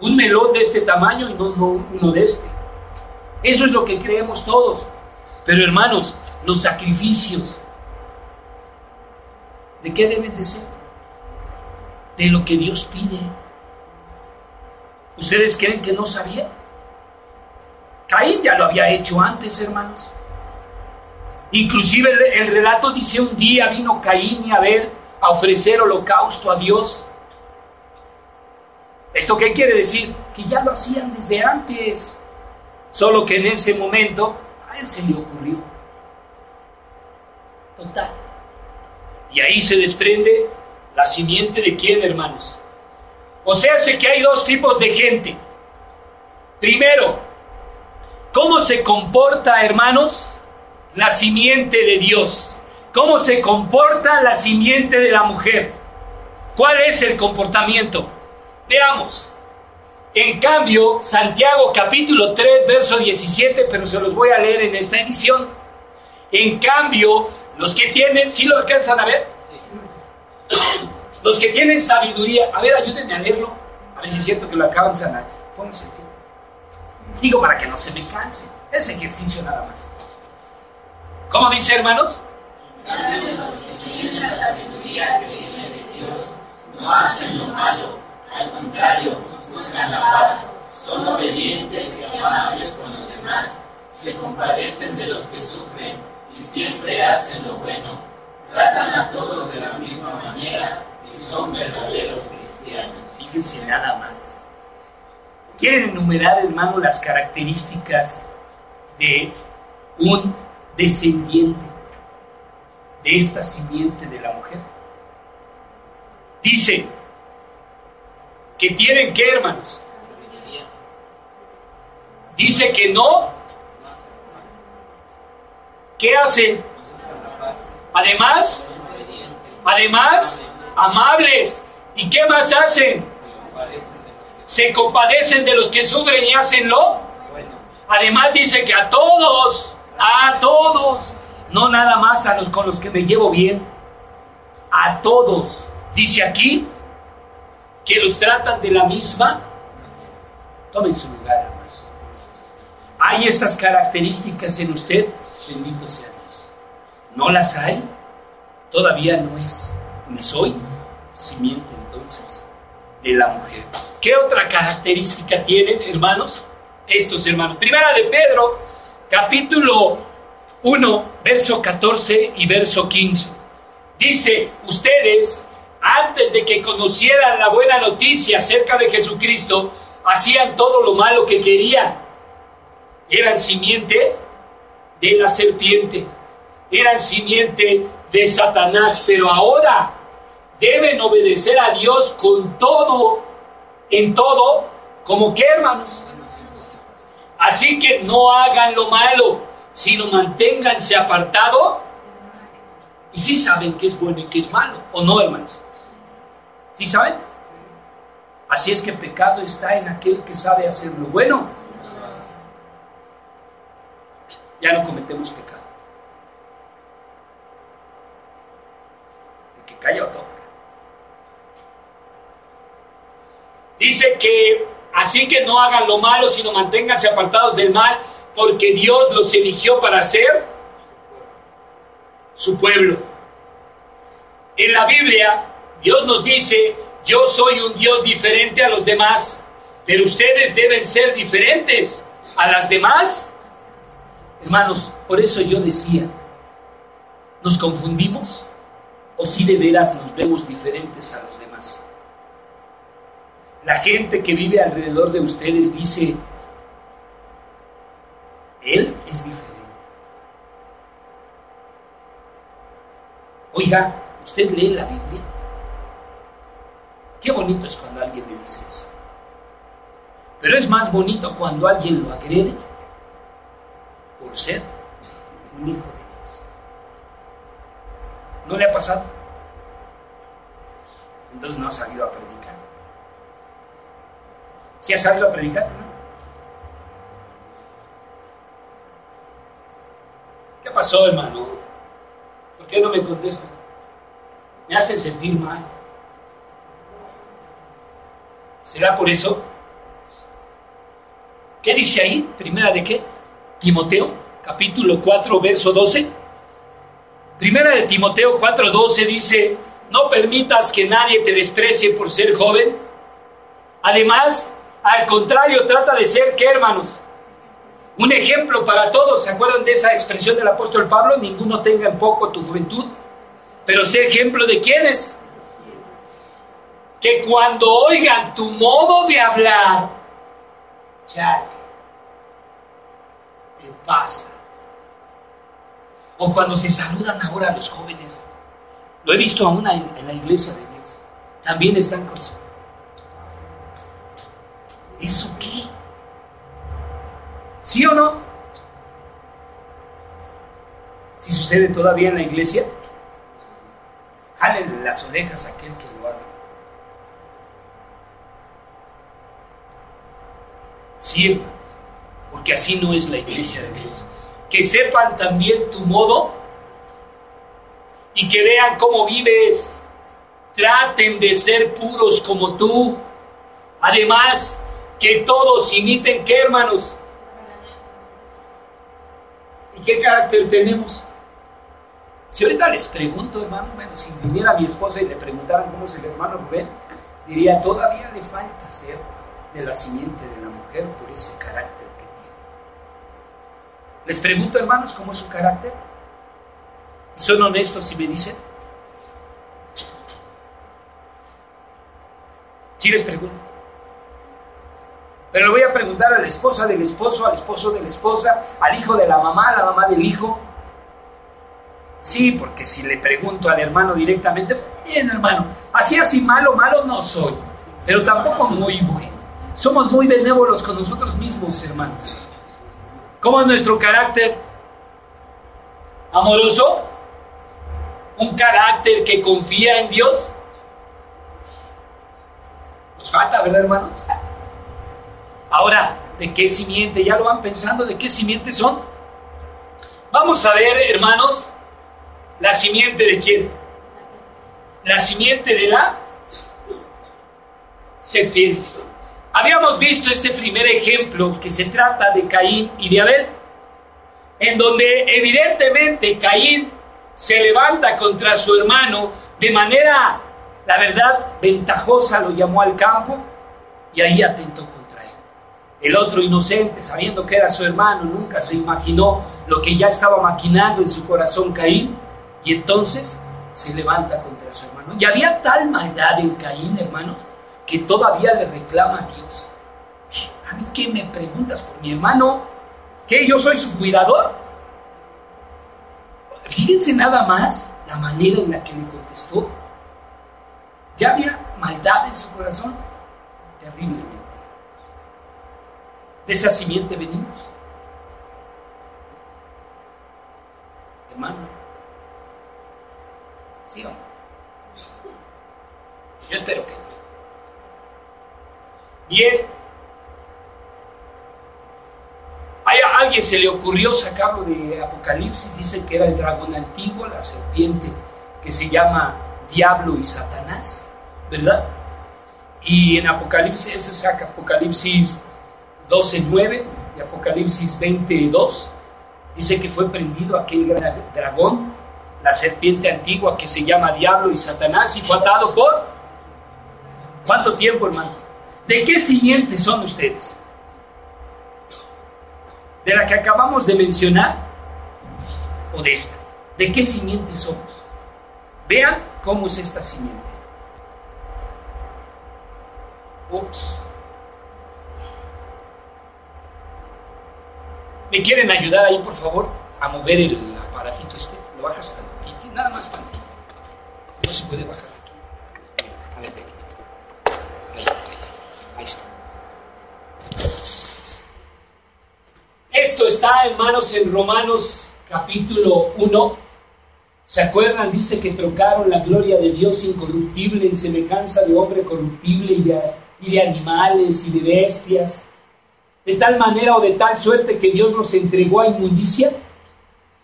Un melón de este tamaño y no, no uno de este. Eso es lo que creemos todos. Pero hermanos, los sacrificios, ¿de qué deben de ser? De lo que Dios pide. ¿Ustedes creen que no sabía? Caín ya lo había hecho antes, hermanos. Inclusive el, relato dice un día vino Caín y Abel a ofrecer holocausto a Dios. ¿Esto qué quiere decir? Que ya lo hacían desde antes. Solo que en ese momento a él se le ocurrió. Total. Y ahí se desprende ¿La simiente de quién, hermanos? O sea, sé que hay dos tipos de gente. Primero, ¿cómo se comporta, hermanos, la simiente de Dios. ¿Cómo se comporta la simiente de la mujer? ¿Cuál es el comportamiento? Veamos. En cambio, Santiago capítulo 3, verso 17, pero se los voy a leer en esta edición. En cambio, los que tienen, ¿sí lo alcanzan a ver? Los que tienen sabiduría, a ver, ayúdenme a leerlo, a ver si es cierto que lo acaban de sanar. Pónganse aquí. Digo para que no se me canse. Es ejercicio nada más. ¿Cómo dice, hermanos? la sabiduría que viene de Dios, no hacen lo malo, al contrario, buscan la paz, son obedientes y amables con los demás, se compadecen de los que sufren y siempre hacen lo bueno, tratan a todos de la misma manera y son verdaderos cristianos. Fíjense nada más. ¿Quieren enumerar, hermano, las características de un descendiente de esta simiente de la mujer? Dice que tienen que, hermanos. Dice que no. ¿Qué hacen? Además, además, amables. ¿Y qué más hacen? Se compadecen de los que sufren y hacen lo. Además dice que a todos, a todos, no nada más a los con los que me llevo bien, a todos. Dice aquí que los tratan de la misma. Tomen su lugar, hermanos. ¿Hay estas características en usted? Bendito sea. ¿No las hay? Todavía no es, ni soy simiente entonces de la mujer. ¿Qué otra característica tienen, hermanos? Estos hermanos. Primera de Pedro, capítulo 1, verso 14 y verso 15. Dice, ustedes, antes de que conocieran la buena noticia acerca de Jesucristo, hacían todo lo malo que querían. Eran simiente de la serpiente, eran simiente de Satanás, pero ahora deben obedecer a Dios con todo, en todo, como que hermanos. Así que no hagan lo malo, sino manténganse apartado. Y sí saben qué es bueno y qué es malo, ¿o no, hermanos? ¿Sí saben? Así es que pecado está en aquel que sabe hacer lo bueno. Ya no cometemos pecado. El que calla o toca. Dice que así que no hagan lo malo, sino manténganse apartados del mal, porque Dios los eligió para ser su pueblo. En la Biblia, Dios nos dice, yo soy un Dios diferente a los demás, pero ustedes deben ser diferentes a las demás. Hermanos, por eso yo decía, ¿nos confundimos o si de veras nos vemos diferentes a los demás? La gente que vive alrededor de ustedes dice, Él es diferente. Oiga, ¿usted lee la Biblia? Qué bonito es cuando alguien le dice eso. Pero es más bonito cuando alguien lo agrede por ser un hijo de. ¿No le ha pasado? Entonces no ha salido a predicar. ¿Sí ha salido a predicar? ¿Qué pasó, hermano? ¿Por qué no me contestan? Me hacen sentir mal. ¿Será por eso? ¿Qué dice ahí? Primera de qué? Timoteo, capítulo 4, verso 12. Primera de Timoteo 4, 12 dice, no permitas que nadie te desprecie por ser joven. Además, al contrario, trata de ser, ¿qué hermanos? Un ejemplo para todos. ¿Se acuerdan de esa expresión del apóstol Pablo? Ninguno tenga en poco tu juventud. Pero sé ejemplo de quiénes. Que cuando oigan tu modo de hablar, ya te pasas. O cuando se saludan ahora los jóvenes. Lo he visto aún en, en la iglesia de Dios. También están con su ¿Eso qué? ¿Sí o no? si sucede todavía en la iglesia, jálenle las orejas a aquel que lo haga. Porque así no es la iglesia de Dios. Que sepan también tu modo y que vean cómo vives. Traten de ser puros como tú. Además, que todos imiten qué, hermanos. ¿Y qué carácter tenemos? Si ahorita les pregunto, hermano, bueno, si viniera mi esposa y le preguntaran cómo es el hermano Rubén, diría, todavía le falta ser de la simiente de la mujer por ese carácter. Les pregunto, hermanos, cómo es su carácter. ¿Son honestos si me dicen? Sí les pregunto. Pero le voy a preguntar a la esposa del esposo, al esposo de la esposa, al hijo de la mamá, a la mamá del hijo. Sí, porque si le pregunto al hermano directamente, bien hermano, así así malo, malo no soy, pero tampoco muy bueno. Somos muy benévolos con nosotros mismos, hermanos. ¿Cómo es nuestro carácter? ¿Amoroso? ¿Un carácter que confía en Dios? Nos falta, ¿verdad, hermanos? Ahora, ¿de qué simiente? ¿Ya lo van pensando? ¿De qué simiente son? Vamos a ver, hermanos, la simiente de quién? La simiente de la serpiente. Habíamos visto este primer ejemplo que se trata de Caín y de Abel, en donde evidentemente Caín se levanta contra su hermano de manera, la verdad, ventajosa, lo llamó al campo y ahí atentó contra él. El otro inocente, sabiendo que era su hermano, nunca se imaginó lo que ya estaba maquinando en su corazón Caín y entonces se levanta contra su hermano. Y había tal maldad en Caín, hermanos, que todavía le reclama a Dios. ¿A mí qué me preguntas por mi hermano? ¿Qué? ¿Yo soy su cuidador? Fíjense nada más la manera en la que le contestó. Ya había maldad en su corazón, terriblemente. De esa simiente venimos. Hermano. ¿Sí o no? Yo espero que no. Bien. A alguien se le ocurrió sacarlo de Apocalipsis, dice que era el dragón antiguo, la serpiente que se llama Diablo y Satanás, ¿verdad? Y en Apocalipsis, eso saca Apocalipsis 12.9 y Apocalipsis 22, dice que fue prendido aquel gran dragón, la serpiente antigua que se llama Diablo y Satanás, y fue atado por... ¿Cuánto tiempo, hermanos? ¿De qué simiente son ustedes? ¿De la que acabamos de mencionar o de esta? ¿De qué simiente somos? Vean cómo es esta simiente. Ups. ¿Me quieren ayudar ahí, por favor, a mover el aparatito este? Lo bajas tantito, nada más tantito. No se puede bajar aquí. A ver, aquí. Ahí, ahí, Esto está, hermanos, en Romanos capítulo 1. ¿Se acuerdan? Dice que trocaron la gloria de Dios incorruptible en semejanza de hombre corruptible y de, animales y de bestias. De tal manera o de tal suerte que Dios los entregó a inmundicia.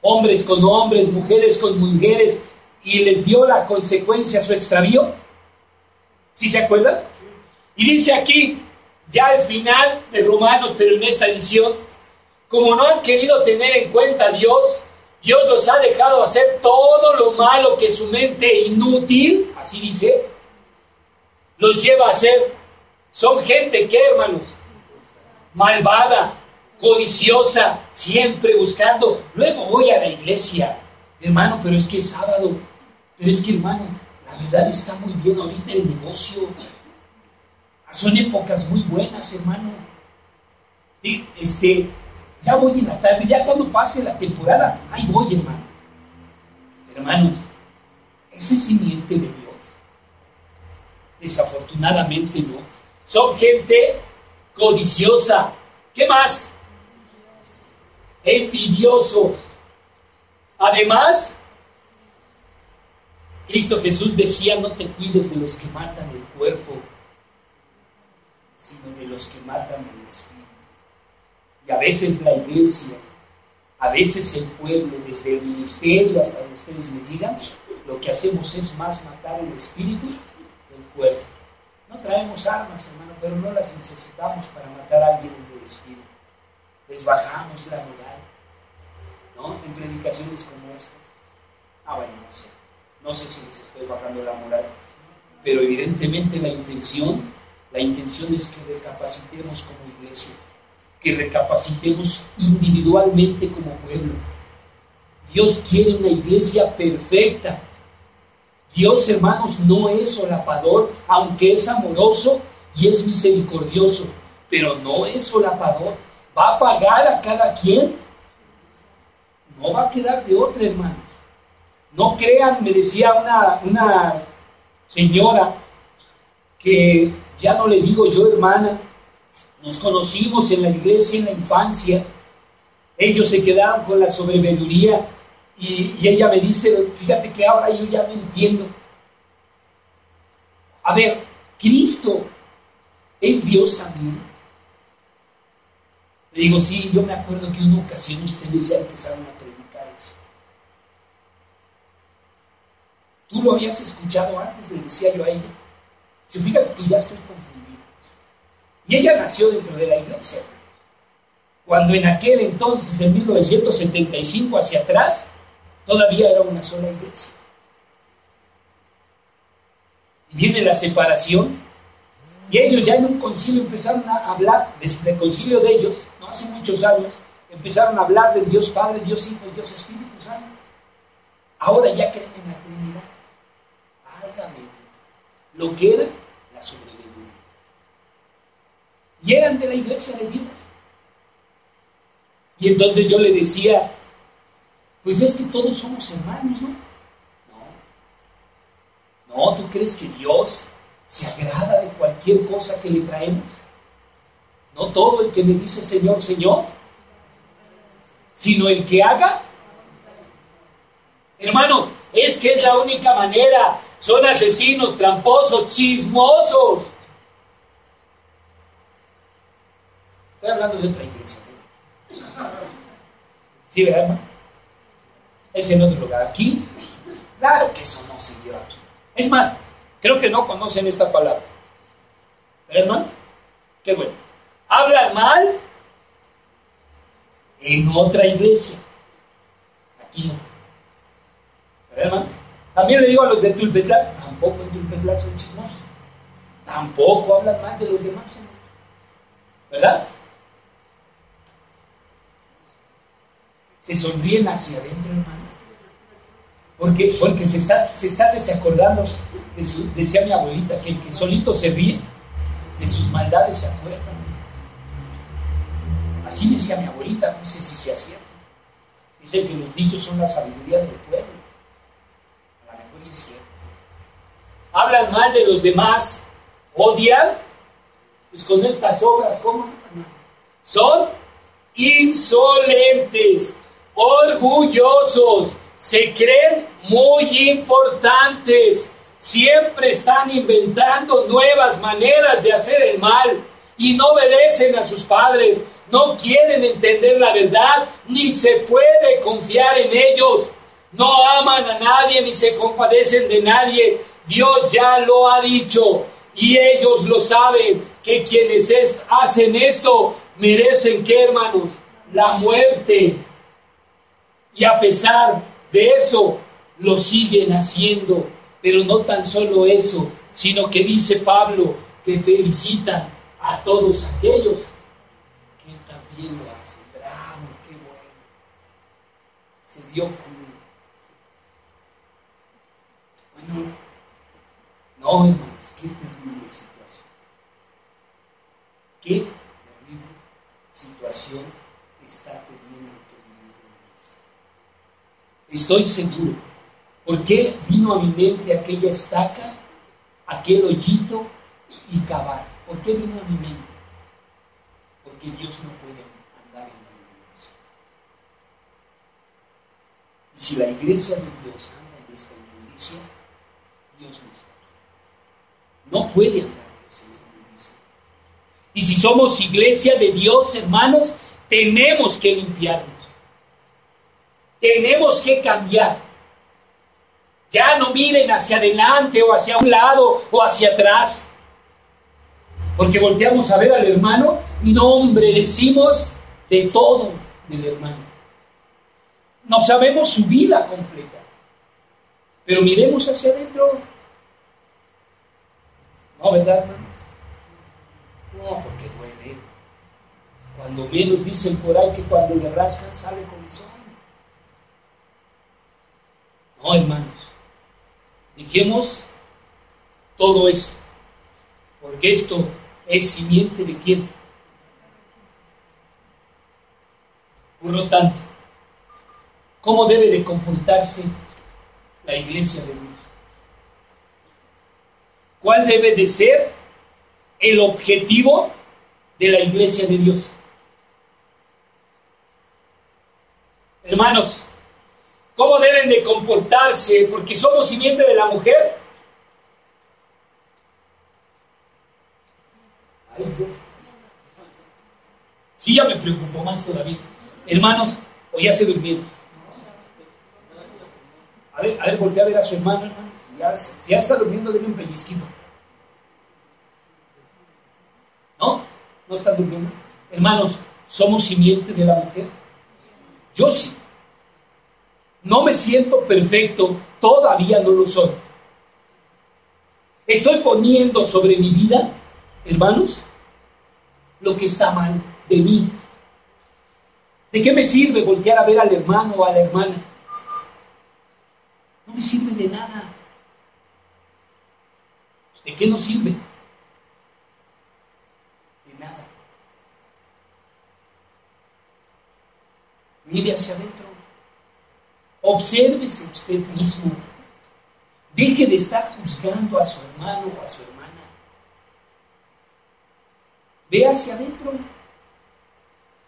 Hombres con hombres, mujeres con mujeres, y les dio la consecuencia su extravío. ¿Sí se acuerdan? Y dice aquí, ya al final de Romanos, pero en esta edición, como no han querido tener en cuenta a Dios, Dios los ha dejado hacer todo lo malo que su mente inútil, así dice, los lleva a hacer. Son gente que, hermanos, malvada, codiciosa, siempre buscando. Luego voy a la iglesia, hermano, pero es que es sábado. Pero es que, hermano, la verdad está muy bien ahorita el negocio. Son épocas muy buenas, hermano. Este, ya voy en la tarde, ya cuando pase la temporada, ahí voy, hermano. Hermanos, ese simiente de Dios. Desafortunadamente no. Son gente codiciosa. ¿Qué más? Envidiosos. Además, Cristo Jesús decía, no te cuides de los que matan el cuerpo, sino de los que matan el espíritu. Y a veces la iglesia, a veces el pueblo, desde el ministerio hasta donde ustedes me digan, lo que hacemos es más matar el espíritu del cuerpo. No traemos armas, hermano, pero no las necesitamos para matar a alguien en el espíritu. Les bajamos la moral, ¿no? En predicaciones como estas. Ah, bueno, no sé. No sé si les estoy bajando la moral, pero evidentemente la intención, la intención es que recapacitemos como iglesia, que recapacitemos individualmente como pueblo. Dios quiere una iglesia perfecta. Dios, hermanos, no es solapador, aunque es amoroso y es misericordioso, pero no es solapador. Va a pagar a cada quien. No va a quedar de otra, hermano. No crean, me decía una, una señora que ya no le digo yo hermana, nos conocimos en la iglesia en la infancia, ellos se quedaron con la sobreveduría y, ella me dice, fíjate que ahora yo ya me entiendo. A ver, Cristo es Dios también. Le digo, sí, yo me acuerdo que una ocasión ustedes ya empezaron a predicar eso. Tú lo habías escuchado antes, le decía yo a ella. Si fíjate que ya estoy confundido. Y ella nació dentro de la iglesia. Cuando en aquel entonces, en 1975 hacia atrás, todavía era una sola iglesia. Y viene la separación, y ellos ya en un concilio empezaron a hablar, desde el concilio de ellos, no hace muchos años, empezaron a hablar de Dios Padre, Dios Hijo Dios Espíritu Santo. Ahora ya creen en la Trinidad lo que era la sobrevivencia. Y eran de la iglesia de Dios. Y entonces yo le decía, pues es que todos somos hermanos, ¿no? No. No, ¿tú crees que Dios se agrada de cualquier cosa que le traemos? No todo el que me dice Señor, Señor, sino el que haga. Hermanos, es que es la única manera son asesinos, tramposos, chismosos. Estoy hablando de otra iglesia. ¿Sí, verdad, hermano? Es en otro lugar. Aquí, claro que eso no se lleva aquí. Es más, creo que no conocen esta palabra. ¿Verdad, hermano? Qué bueno. Hablan mal en otra iglesia. Aquí no. ¿Verdad, hermano? También le digo a los de Tulpetlac, tampoco en Tulpetlac son chismosos. Tampoco hablan mal de los demás, ¿verdad? Se sonríen hacia adentro, hermano. Porque, porque se, está, se están acordando, de su, decía mi abuelita, que el que solito se ríe, de sus maldades se acuerda. Así decía mi abuelita, no sé si se hacía. Dice que los dichos son la sabiduría del pueblo hablan mal de los demás, odian, pues con estas obras, ¿cómo? Son insolentes, orgullosos, se creen muy importantes, siempre están inventando nuevas maneras de hacer el mal y no obedecen a sus padres, no quieren entender la verdad, ni se puede confiar en ellos, no aman a nadie ni se compadecen de nadie, Dios ya lo ha dicho y ellos lo saben, que quienes hacen esto merecen que, hermanos, la muerte. Y a pesar de eso, lo siguen haciendo. Pero no tan solo eso, sino que dice Pablo que felicitan a todos aquellos que también lo hacen. Bravo, qué bueno. Se dio Bueno, no, hermanos, qué terrible situación. Qué terrible situación está teniendo tu Estoy seguro. ¿Por qué vino a mi mente aquella estaca, aquel hoyito y cavar? ¿Por qué vino a mi mente? Porque Dios no puede andar en la iglesia. Y si la iglesia de Dios anda en esta inmundicia, Dios no está aquí. No puede andar inmundicia. Y si somos iglesia de Dios, hermanos, tenemos que limpiarnos. Tenemos que cambiar. Ya no miren hacia adelante o hacia un lado o hacia atrás. Porque volteamos a ver al hermano y no, hombre, decimos de todo del hermano. No sabemos su vida completa. Pero miremos hacia adentro. No, ¿verdad, hermanos? No, porque duele. Cuando menos dicen por ahí que cuando le rascan sale comezón. No, hermanos. Dijimos todo esto. Porque esto es simiente de quién? Por lo tanto, ¿cómo debe de comportarse la iglesia de Dios? ¿Cuál debe de ser el objetivo de la iglesia de Dios? Hermanos, ¿cómo deben de comportarse? Porque somos simiente de la mujer. Sí, ya me preocupó más todavía. Hermanos, o ya se durmieron. A ver, a ver, voltea a ver a su hermano, hermanos. Si ya, está durmiendo, denle un pellizquito. ¿No? ¿No están durmiendo? Hermanos, ¿somos simiente de la mujer? Yo sí. No me siento perfecto, todavía no lo soy. Estoy poniendo sobre mi vida, hermanos, lo que está mal de mí. ¿De qué me sirve voltear a ver al hermano o a la hermana? No me sirve de nada. ¿De qué nos sirve? De nada. Mire hacia adentro. Obsérvese usted mismo. Deje de estar juzgando a su hermano o a su hermana. Ve hacia adentro.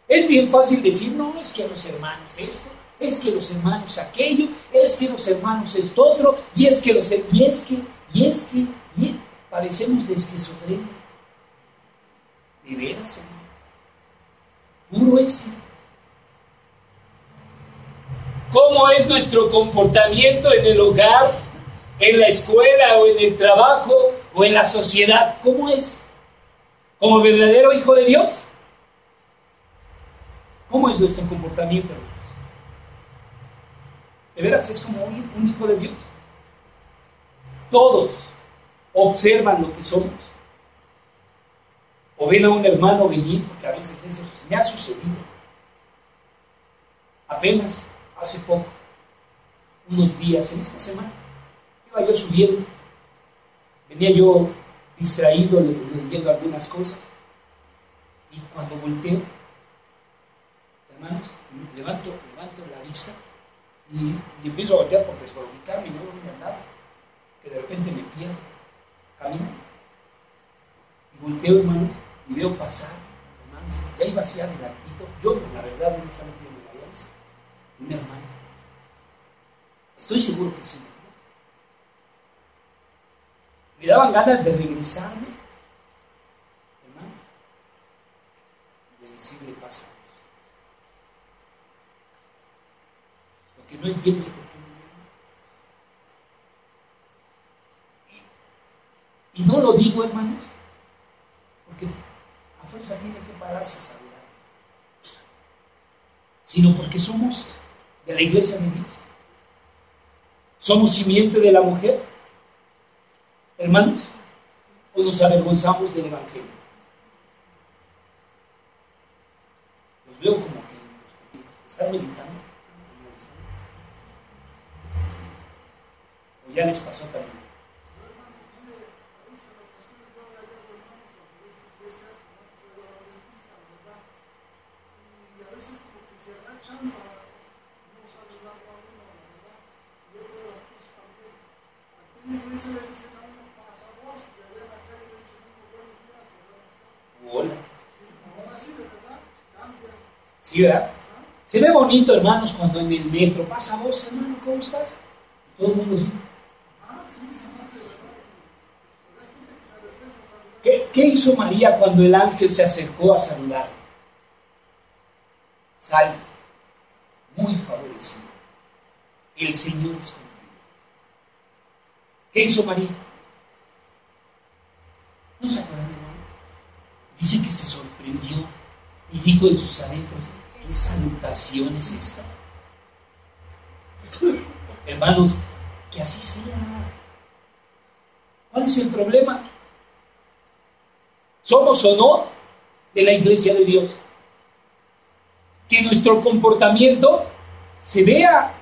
Es bien fácil decir, no, es que los hermanos esto, es que los hermanos aquello, es que los hermanos esto otro, y es que los y es que, y es que, y padecemos de esquizofrenia. De veras, hermano. Puro que. ¿Cómo es nuestro comportamiento en el hogar, en la escuela o en el trabajo o en la sociedad? ¿Cómo es? ¿Como verdadero hijo de Dios? ¿Cómo es nuestro comportamiento? ¿De veras es como un hijo de Dios? Todos observan lo que somos. O ven a un hermano venir, porque a veces eso me ha sucedido. Apenas hace poco, unos días, en esta semana, iba yo subiendo, venía yo distraído leyendo algunas cosas, y cuando volteo, hermanos, levanto, levanto la vista y, y empiezo a voltear por desubicarme y no voy a nada, que de repente me pierdo, camino, y volteo, hermanos, y veo pasar, hermanos, ya iba hacia adelantito, yo la verdad no estaba viendo la vista, un hermano. Estoy seguro que sí. Me daban ganas de regresarme, hermano, y de decirle pasa. Lo que no entiendo es por qué no Y no lo digo, hermanos, porque a fuerza tiene que pararse a saludar, sino porque somos de la iglesia de Dios. Somos simiente de la mujer, hermanos, o nos avergonzamos del Evangelio. Los veo como que están meditando. O ya les pasó también. Hola. Sí, ¿verdad? Se ve bonito, hermanos, cuando en el metro pasa vos, hermano, ¿cómo estás? Todo el mundo dice, ¿Qué, ¿Qué, hizo María cuando el ángel se acercó a saludar? Sal muy favorecido. El Señor conmigo. ¿Qué María? ¿No se acuerdan de María? Dice que se sorprendió y dijo en sus adentros, ¿qué salutación es esta? Hermanos, que así sea. ¿Cuál es el problema? ¿Somos o no de la iglesia de Dios? Que nuestro comportamiento se vea.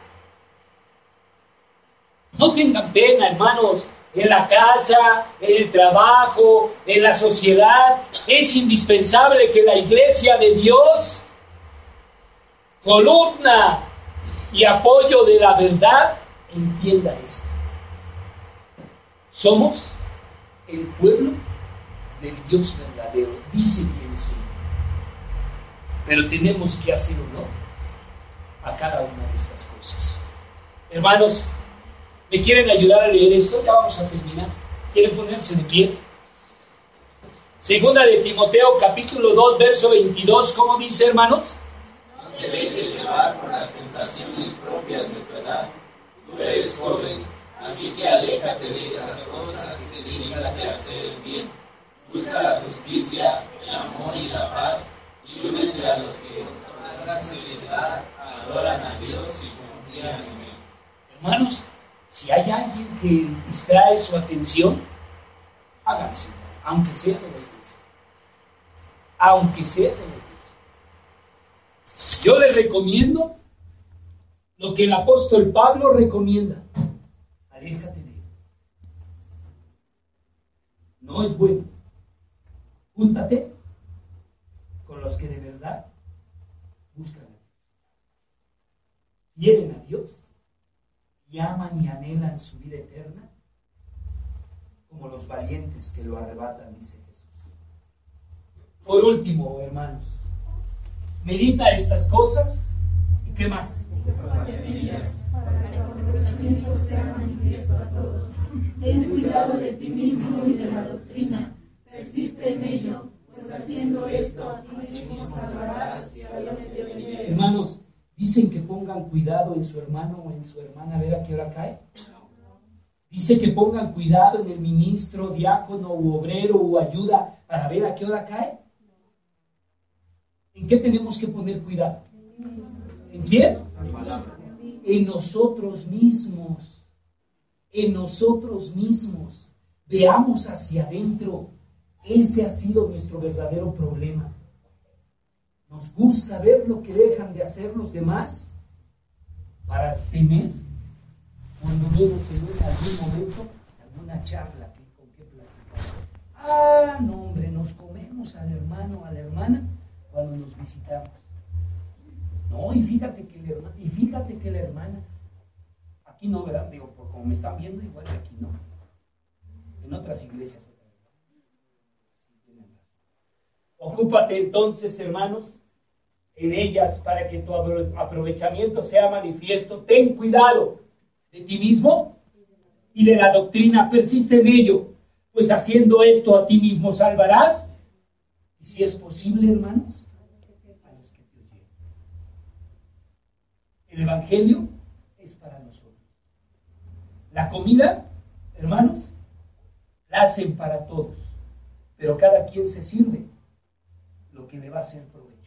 No tengan pena, hermanos, en la casa, en el trabajo, en la sociedad. Es indispensable que la iglesia de Dios, columna y apoyo de la verdad, entienda esto. Somos el pueblo del Dios verdadero, dice bien el Señor. Pero tenemos que hacer no a cada una de estas cosas. Hermanos, ¿me quieren ayudar a leer esto? Ya vamos a terminar. ¿Quieren ponerse de pie? Segunda de Timoteo, capítulo 2, verso 22, ¿cómo dice, hermanos? No te dejes llevar por las tentaciones propias de tu edad. Tú eres joven, así que aléjate de esas cosas y dedícate a hacer el bien Busca la justicia, el amor y la paz, y únete a los que con la seriedad adoran a Dios y confían en Él. Hermanos, si hay alguien que distrae su atención, háganse, aunque sea de iglesia. Aunque sea de iglesia. Yo les recomiendo lo que el apóstol Pablo recomienda. Aléjate de él. No es bueno. Júntate con los que de verdad buscan a Dios. Quieren a Dios y aman y anhelan su vida eterna como los valientes que lo arrebatan, dice Jesús. Por último, hermanos, medita estas cosas y qué más. Ten cuidado de ti mismo y de la doctrina Persiste en ello, pues haciendo esto a ti mismo salvarás y a Dios te Hermanos, dicen que pongan cuidado en su hermano o en su hermana a ver a qué hora cae. Dice que pongan cuidado en el ministro, diácono u obrero o ayuda para ver a qué hora cae. ¿En qué tenemos que poner cuidado? ¿En quién? En nosotros mismos. En nosotros mismos. Veamos hacia adentro ese ha sido nuestro verdadero problema. Nos gusta ver lo que dejan de hacer los demás para tener, cuando menos en algún momento, alguna charla que, con qué platicar. Ah, no, hombre, nos comemos al hermano, a la hermana cuando nos visitamos. No, y fíjate que la hermana, y fíjate que la hermana, aquí no, ¿verdad? Digo, por como me están viendo, igual aquí no. En otras iglesias Ocúpate entonces, hermanos, en ellas para que tu aprovechamiento sea manifiesto. Ten cuidado de ti mismo y de la doctrina. Persiste en ello, pues haciendo esto a ti mismo salvarás. Y si es posible, hermanos, a los que te oyen. El Evangelio es para nosotros. La comida, hermanos, la hacen para todos, pero cada quien se sirve lo que le va a hacer provecho,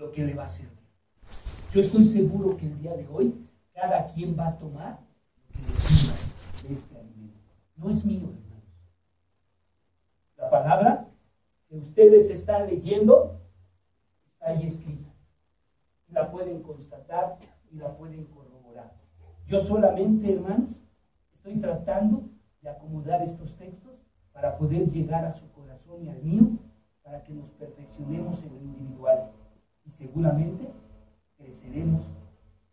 lo que le va a servir. Yo estoy seguro que el día de hoy cada quien va a tomar lo que le sirva de este alimento. No es mío, hermanos. La palabra que ustedes están leyendo está ahí escrita. La pueden constatar y la pueden corroborar. Yo solamente, hermanos, estoy tratando de acomodar estos textos para poder llegar a su corazón y al mío para que nos perfeccionemos en lo individual y seguramente creceremos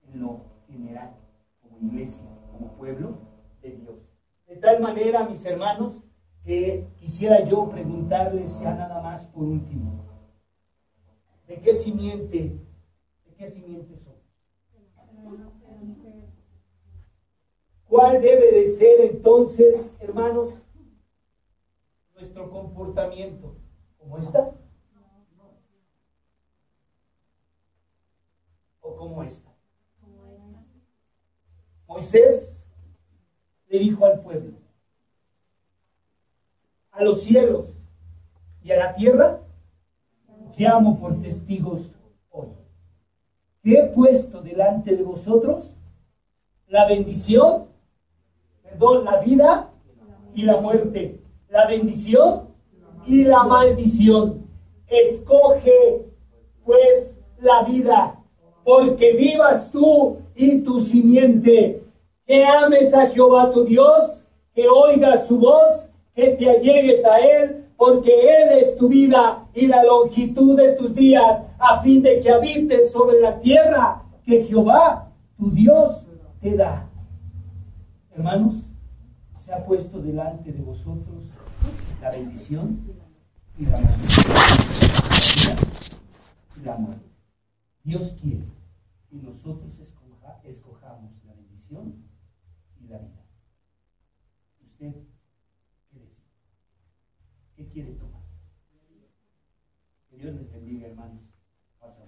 en lo general, como iglesia, como pueblo de Dios. De tal manera, mis hermanos, que quisiera yo preguntarles ya nada más por último, ¿de qué simiente, de qué simiente somos? ¿Cuál debe de ser entonces, hermanos, nuestro comportamiento? ¿Cómo está? ¿O cómo está? Moisés le dijo al pueblo, a los cielos y a la tierra, llamo por testigos hoy. ¿Qué he puesto delante de vosotros? La bendición, perdón, la vida y la muerte. La bendición y la maldición. Escoge pues la vida, porque vivas tú y tu simiente. Que ames a Jehová tu Dios, que oigas su voz, que te allegues a Él, porque Él es tu vida y la longitud de tus días, a fin de que habites sobre la tierra que Jehová, tu Dios, te da. Hermanos, se ha puesto delante de vosotros la bendición y la maldición. Dios quiere que nosotros escoja, escojamos la bendición y la vida. Usted ¿Qué quiere tomar? Que Dios les bendiga, hermanos. Pasa.